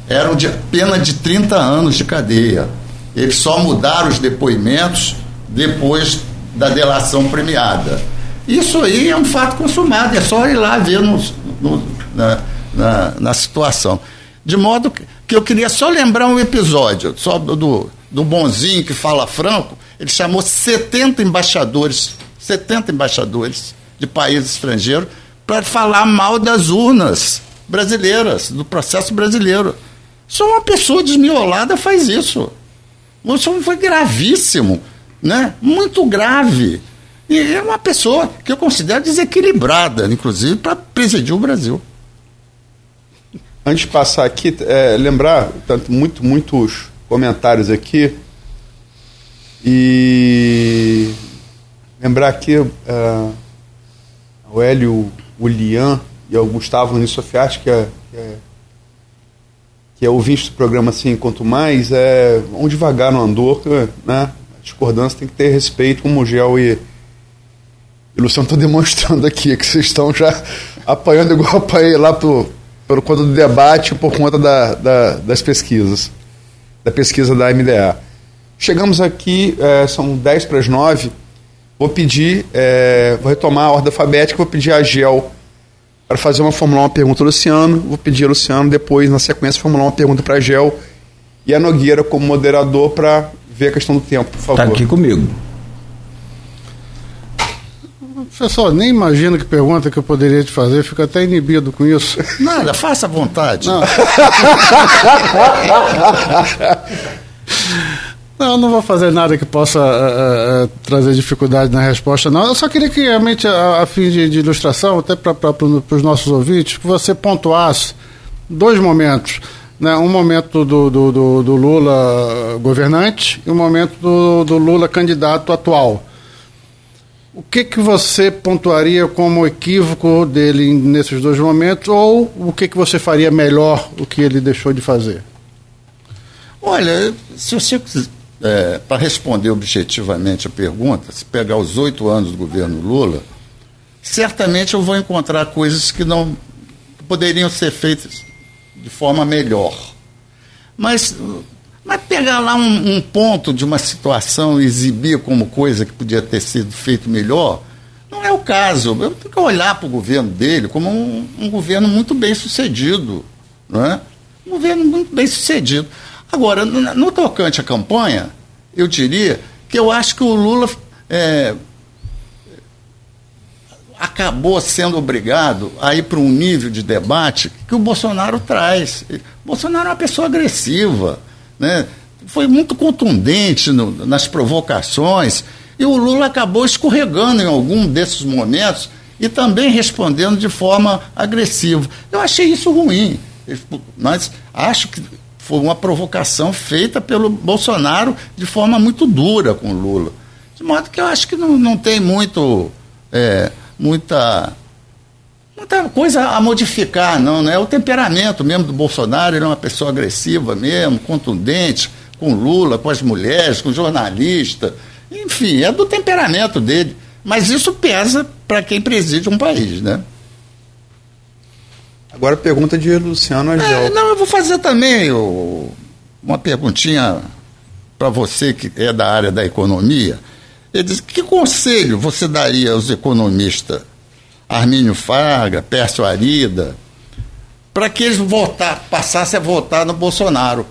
eram de pena de 30 anos de cadeia. Eles só mudaram os depoimentos depois da delação premiada. Isso aí é um fato consumado, é só ir lá ver no, no, na, na, na, situação. De modo que eu queria só lembrar um episódio, só do, do bonzinho que fala franco, ele chamou 70 embaixadores, 70 embaixadores de países estrangeiros para falar mal das urnas brasileiras, do processo brasileiro. Só uma pessoa desmiolada faz isso. Isso foi gravíssimo, né? Muito grave. E é uma pessoa que eu considero desequilibrada, inclusive, para presidir o Brasil. Antes de passar aqui, é, lembrar, tanto muito, muitos comentários aqui. E lembrar aqui uh, o Hélio, o Lian e o Gustavo Nunes Sofiati, que é, que é, que é ouvinte do programa assim, quanto mais, é, vão devagar no andor, né? A discordância tem que ter respeito, como o Gel e, e o Luciano estão demonstrando aqui, que vocês estão já apanhando igual apanhei lá pro, pelo conta do debate por conta da, da, das pesquisas, da pesquisa da MDA. Chegamos aqui, é, são 10 para as 9. Vou pedir, é, vou retomar a ordem alfabética, vou pedir a Gel para fazer uma formular uma pergunta ao Luciano. Vou pedir ao Luciano depois, na sequência, formular uma pergunta para a Gel e a Nogueira como moderador para ver a questão do tempo, por favor. Está aqui comigo. Pessoal, nem imagino que pergunta que eu poderia te fazer, fico até inibido com isso. Nada, faça à vontade. Não. Não, não vou fazer nada que possa uh, uh, trazer dificuldade na resposta, não. Eu só queria que, realmente, a, a fim de, de, ilustração, até para os nossos ouvintes, que você pontuasse dois momentos. Né? Um momento do, do, do, do Lula governante e um momento do, do Lula candidato atual. O que, que você pontuaria como equívoco dele nesses dois momentos ou o que, que você faria melhor o que ele deixou de fazer? Olha, se você é, para responder objetivamente a pergunta, se pegar os oito anos do governo Lula, certamente eu vou encontrar coisas que não poderiam ser feitas de forma melhor. Mas, mas pegar lá um, um ponto de uma situação e exibir como coisa que podia ter sido feito melhor, não é o caso. Eu tenho que olhar para o governo dele como um, um governo muito bem sucedido. Não é? Um governo muito bem sucedido. Agora, no, no tocante à campanha, eu diria que eu acho que o Lula é, acabou sendo obrigado a ir para um nível de debate que o Bolsonaro traz. O Bolsonaro é uma pessoa agressiva, né? foi muito contundente no, nas provocações, e o Lula acabou escorregando em algum desses momentos e também respondendo de forma agressiva. Eu achei isso ruim, mas acho que foi uma provocação feita pelo Bolsonaro de forma muito dura com o Lula. De modo que eu acho que não, não tem muito, é, muita, muita coisa a modificar, não. Né? O temperamento mesmo do Bolsonaro, ele é uma pessoa agressiva mesmo, contundente, com Lula, com as mulheres, com jornalista. Enfim, é do temperamento dele. Mas isso pesa para quem preside um país, né? Agora pergunta de Luciano Agel. É, não, eu vou fazer também uma perguntinha para você que é da área da economia. Ele diz, que conselho você daria aos economistas Armínio Fraga, Pércio Arida, para que eles votar, passassem a votar no Bolsonaro?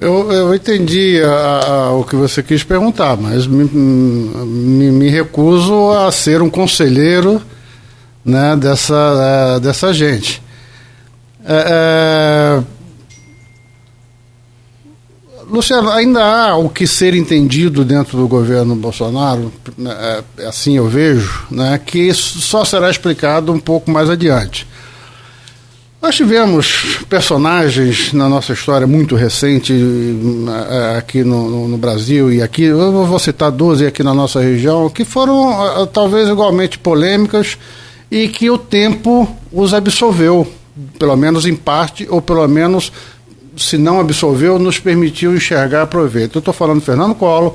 Eu, eu entendi a, a, o que você quis perguntar, mas me, me, me recuso a ser um conselheiro né, dessa, é, dessa gente. É, é, Luciano, ainda há o que ser entendido dentro do governo Bolsonaro, né, é, assim eu vejo, né, que só será explicado um pouco mais adiante. Nós tivemos personagens na nossa história muito recente é, aqui no, no, Brasil e aqui, eu vou citar 12 aqui na nossa região, que foram talvez igualmente polêmicas e que o tempo os absolveu, pelo menos em parte, ou pelo menos, se não absolveu, nos permitiu enxergar proveito. Eu estou falando do Fernando Collor,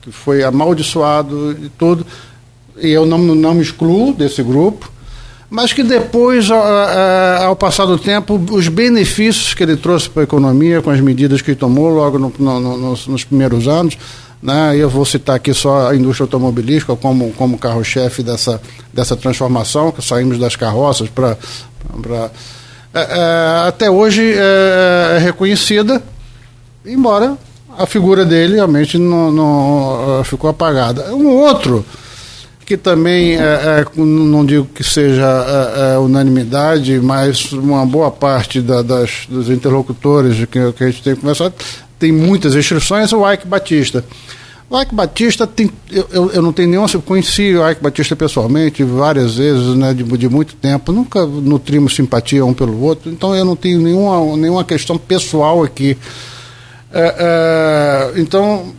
que foi amaldiçoado e tudo, e eu não, não me excluo desse grupo, mas que depois, ao passar do tempo, os benefícios que ele trouxe para a economia, com as medidas que tomou logo no, no, nos, nos primeiros anos, né? Eu vou citar aqui só a indústria automobilística como, como carro-chefe dessa, dessa transformação, que saímos das carroças para. É, é, até hoje é, é, reconhecida, embora a figura dele realmente não, não ficou apagada. Um outro que também é, é, não digo que seja é, unanimidade, mas uma boa parte da, das, dos interlocutores que, que a gente tem conversado tem muitas restrições, o Ike Batista. O Ike Batista tem. Eu, eu, eu não tenho nenhum. Eu conheci o Ike Batista pessoalmente várias vezes, né, de, de muito tempo. Nunca nutrimos simpatia um pelo outro, então eu não tenho nenhuma, nenhuma questão pessoal aqui. É, é, então.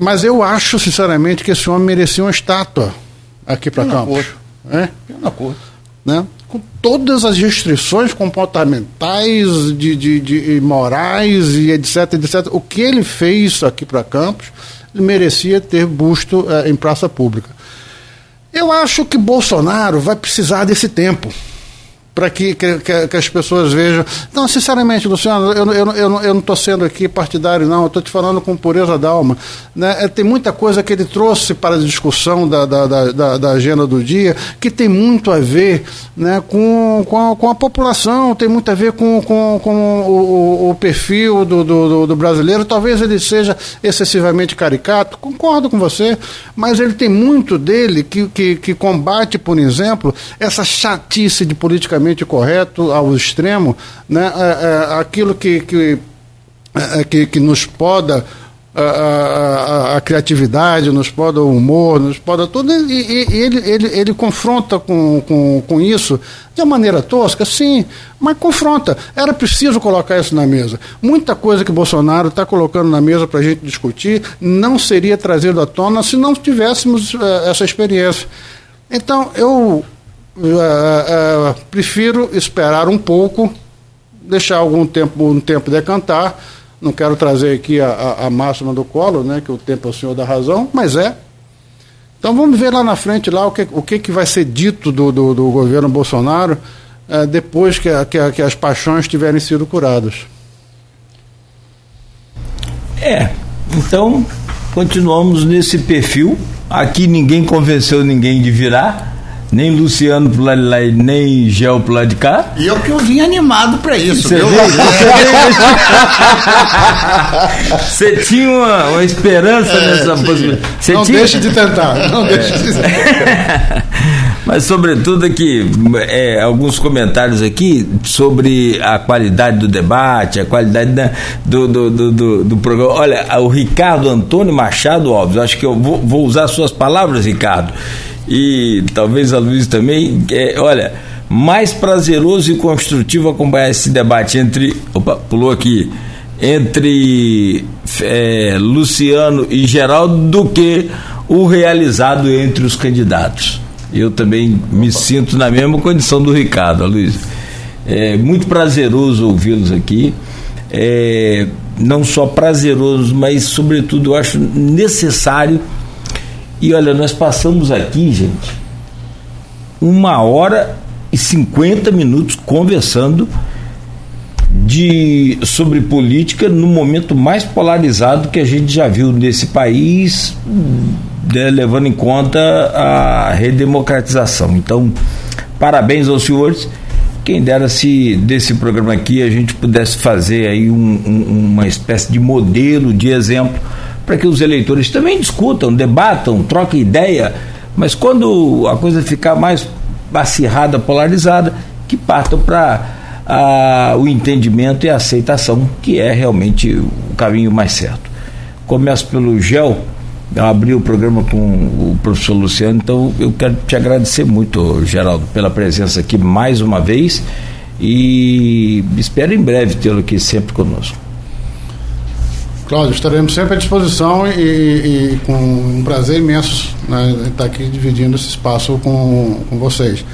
Mas eu acho, sinceramente, que esse homem merecia uma estátua aqui para Campos. É? Né? com todas as restrições comportamentais, de, de, de, morais e etc, etc. O que ele fez aqui para Campos merecia ter busto eh, em praça pública. Eu acho que Bolsonaro vai precisar desse tempo para que, que, que, as pessoas vejam. Não, sinceramente, Luciano, eu, eu, eu, eu não estou sendo aqui partidário, não, eu estou te falando com pureza da alma. Né? É, tem muita coisa que ele trouxe para a discussão da, da, da, da, agenda do dia que tem muito a ver né, com, com, a, com a população, tem muito a ver com, com, com o, o perfil do, do, do brasileiro. Talvez ele seja excessivamente caricato, concordo com você, mas ele tem muito dele que, que, que combate, por exemplo, essa chatice de política politicamente correto ao extremo, né, é, é, aquilo que, que, é, é que, que nos poda a, a, a, criatividade, nos poda o humor, nos poda tudo, e, e, ele, ele, ele confronta com, com, com isso de uma maneira tosca, sim, mas confronta. Era preciso colocar isso na mesa. Muita coisa que Bolsonaro está colocando na mesa para a gente discutir não seria trazido à tona se não tivéssemos uh, essa experiência. Então, eu uh, uh, prefiro esperar um pouco, deixar algum tempo, um tempo decantar. Não quero trazer aqui a, a, a máxima do colo, né, que o tempo é o senhor da razão, mas é. Então vamos ver lá na frente lá o que, o que, que vai ser dito do, do, do governo Bolsonaro uh, depois que, que, que as paixões tiverem sido curadas. É, então continuamos nesse perfil. Aqui ninguém convenceu ninguém de virar nem Luciano pro lado de lá, nem Gel pro lado de cá. E eu que eu vim animado para isso. Você, Você tinha uma, uma esperança é, nessa possibilidade. Você não tinha... deixe de tentar. Não é. deixe de tentar. Mas, sobretudo, aqui, é, alguns comentários aqui sobre a qualidade do debate, a qualidade da, do, do, do, do, do programa. Olha, o Ricardo Antônio Machado, óbvio, acho que eu vou, vou usar suas palavras, Ricardo e talvez a Luiz também, é, olha, mais prazeroso e construtivo acompanhar esse debate entre. Opa, pulou aqui. Entre é, Luciano e Geraldo do que o realizado entre os candidatos. Eu também me sinto na mesma condição do Ricardo, Luiz. É muito prazeroso ouvi-los aqui. É, não só prazeroso, mas, sobretudo, eu acho necessário e olha, nós passamos aqui, gente, uma hora e 50 minutos conversando de sobre política no momento mais polarizado que a gente já viu nesse país, né, levando em conta a redemocratização. Então, parabéns aos senhores. Quem dera se desse programa aqui a gente pudesse fazer aí um, um, uma espécie de modelo, de exemplo para que os eleitores também discutam, debatam, troquem ideia, mas quando a coisa ficar mais acirrada, polarizada, que partam para o entendimento e a aceitação, que é realmente o caminho mais certo. Começo pelo GEL, eu abri o programa com o professor Luciano, então eu quero te agradecer muito, Geraldo, pela presença aqui mais uma vez e espero em breve tê-lo aqui sempre conosco. Cláudio, estaremos sempre à disposição e, e, com um prazer imenso né, estar aqui dividindo esse espaço com, com vocês.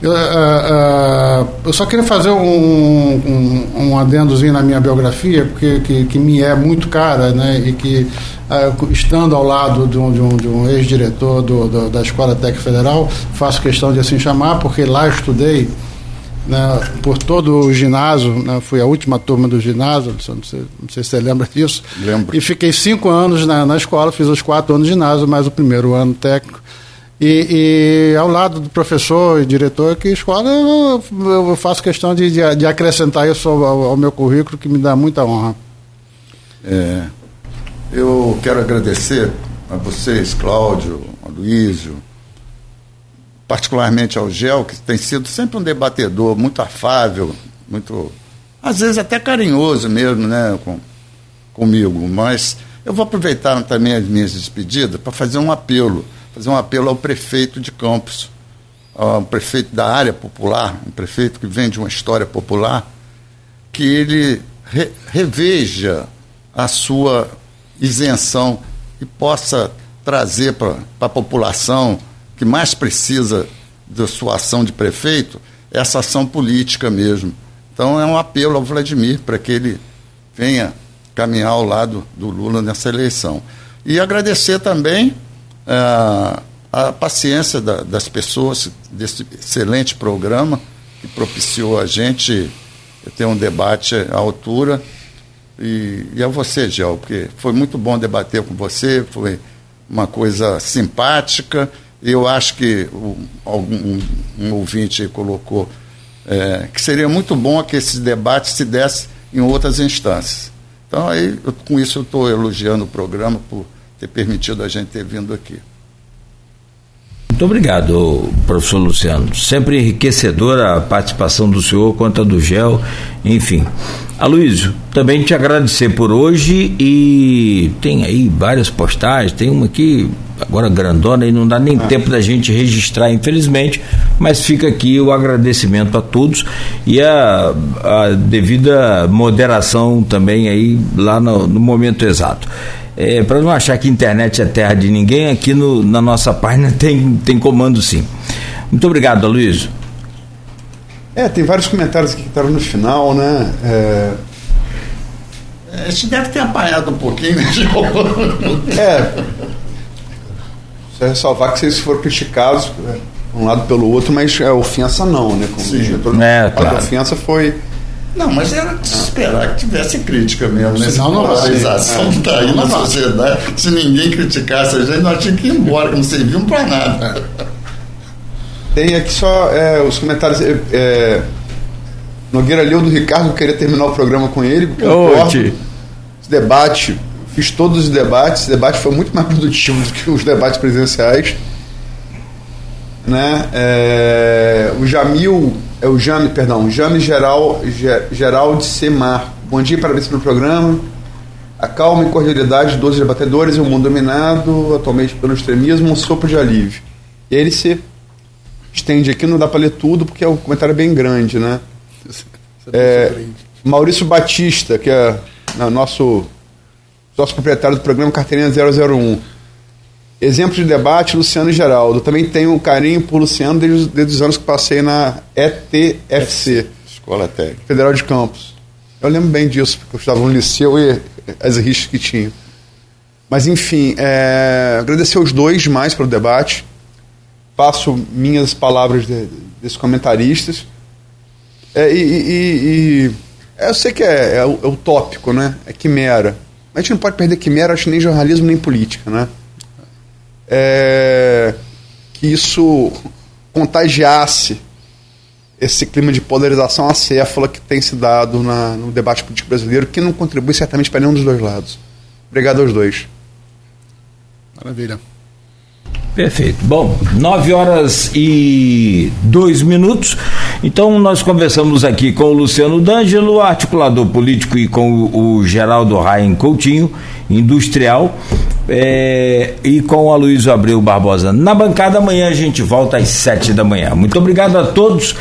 Eu, uh, uh, eu, só queria fazer um, um, um, adendozinho na minha biografia, porque que, que me é muito cara, né? E que, uh, estando ao lado de um, de um, de um ex-diretor da Escola Técnica Federal, faço questão de assim chamar, porque lá estudei né, por todo o ginásio, né, fui a última turma do ginásio, não sei, não sei se você lembra disso. Lembro. E fiquei cinco anos na, na escola, fiz os quatro anos de ginásio, mais o primeiro ano técnico. E, e, ao lado do professor e diretor que escola, eu, eu faço questão de, de, de acrescentar isso ao, ao, meu currículo, que me dá muita honra. É, eu quero agradecer a vocês, Cláudio, a Luísio, particularmente ao Gel, que tem sido sempre um debatedor muito afável, muito, às vezes até carinhoso mesmo, né, com, comigo. Mas eu vou aproveitar também as minhas despedidas para fazer um apelo fazer um apelo ao prefeito de Campos, ao prefeito da área popular, um prefeito que vem de uma história popular, que ele re, reveja a sua isenção e possa trazer para a população que mais precisa da sua ação de prefeito essa ação política mesmo. Então é um apelo ao Vladimir para que ele venha caminhar ao lado do Lula nessa eleição. E agradecer também a, a paciência da, das pessoas desse excelente programa que propiciou a gente ter um debate à altura. E, e a você, Gel, porque foi muito bom debater com você, foi uma coisa simpática. Eu acho que o, algum, um, ouvinte colocou é, que seria muito bom que esses debates se dessem em outras instâncias. Então, aí, eu, com isso, eu estou elogiando o programa por ter permitido a gente ter vindo aqui. Muito obrigado, professor Luciano. Sempre enriquecedora a participação do senhor quanto a do GEL, enfim. Aloysio, também te agradecer por hoje e tem aí várias postagens, tem uma aqui agora grandona e não dá nem ah. tempo da gente registrar, infelizmente, mas fica aqui o agradecimento a todos e a, a devida moderação também aí lá no, no momento exato. É, para não achar que internet é terra de ninguém, aqui no, na nossa página tem, tem comando sim. Muito obrigado, Luiz. É, tem vários comentários aqui que estavam no final, né? É... A gente deve ter apanhado um pouquinho, né, É. Só ressalvar que vocês foram criticados é, um lado pelo outro, mas é, ofensa não, né? Como Sim. diretor, é, claro. a ofensa foi não, mas era de esperar que tivesse crítica mesmo, né? Senão não polarização que está aí na sociedade. Se ninguém criticasse a gente, nós tínhamos que ir embora, que não serviam para nada. Tem aqui só é, os comentários. É, é, Nogueira leu do Ricardo, queria terminar o programa com ele. Concordo. Esse debate, fiz todos os debates. Esse debate foi muito mais produtivo do que os debates presidenciais. Né? É, o Jamil é o Jame, perdão, Jame Geral, Geral de Semar. Bom dia, parabéns pelo programa. A calma e cordialidade dos debatedores em um mundo dominado atualmente pelo extremismo, um sopro de alívio. E ele se estende aqui, não dá para ler tudo, porque é um comentário bem grande, né? É, Maurício Batista, que é né, nosso sócio proprietário do programa Carteirinha 001 Exemplo de debate, Luciano e Geraldo. Também tenho um carinho por Luciano desde, desde os anos que passei na ETFC. Escola Técnica. Federal de Campos. Eu lembro bem disso, porque eu estava no liceu e as rixas que tinha. Mas, enfim, é, agradecer os dois demais pelo debate. Passo minhas palavras de, desses comentaristas. É, e, e, e, eu sei que é, é, é utópico, né? É quimera. Mas a gente não pode perder quimera, acho nem jornalismo nem política, né? é, que isso contagiasse esse clima de polarização acéfala que tem se dado na, no debate político brasileiro, que não contribui certamente para nenhum dos dois lados. Obrigado aos dois. Maravilha. Perfeito. Bom, nove horas e dois minutos. Então nós conversamos aqui com o Luciano D'Angelo, articulador político, e com o, Geraldo Raim Coutinho, industrial, é, e com o Aloysio Abreu Barbosa na bancada. Amanhã a gente volta às sete da manhã. Muito obrigado a todos.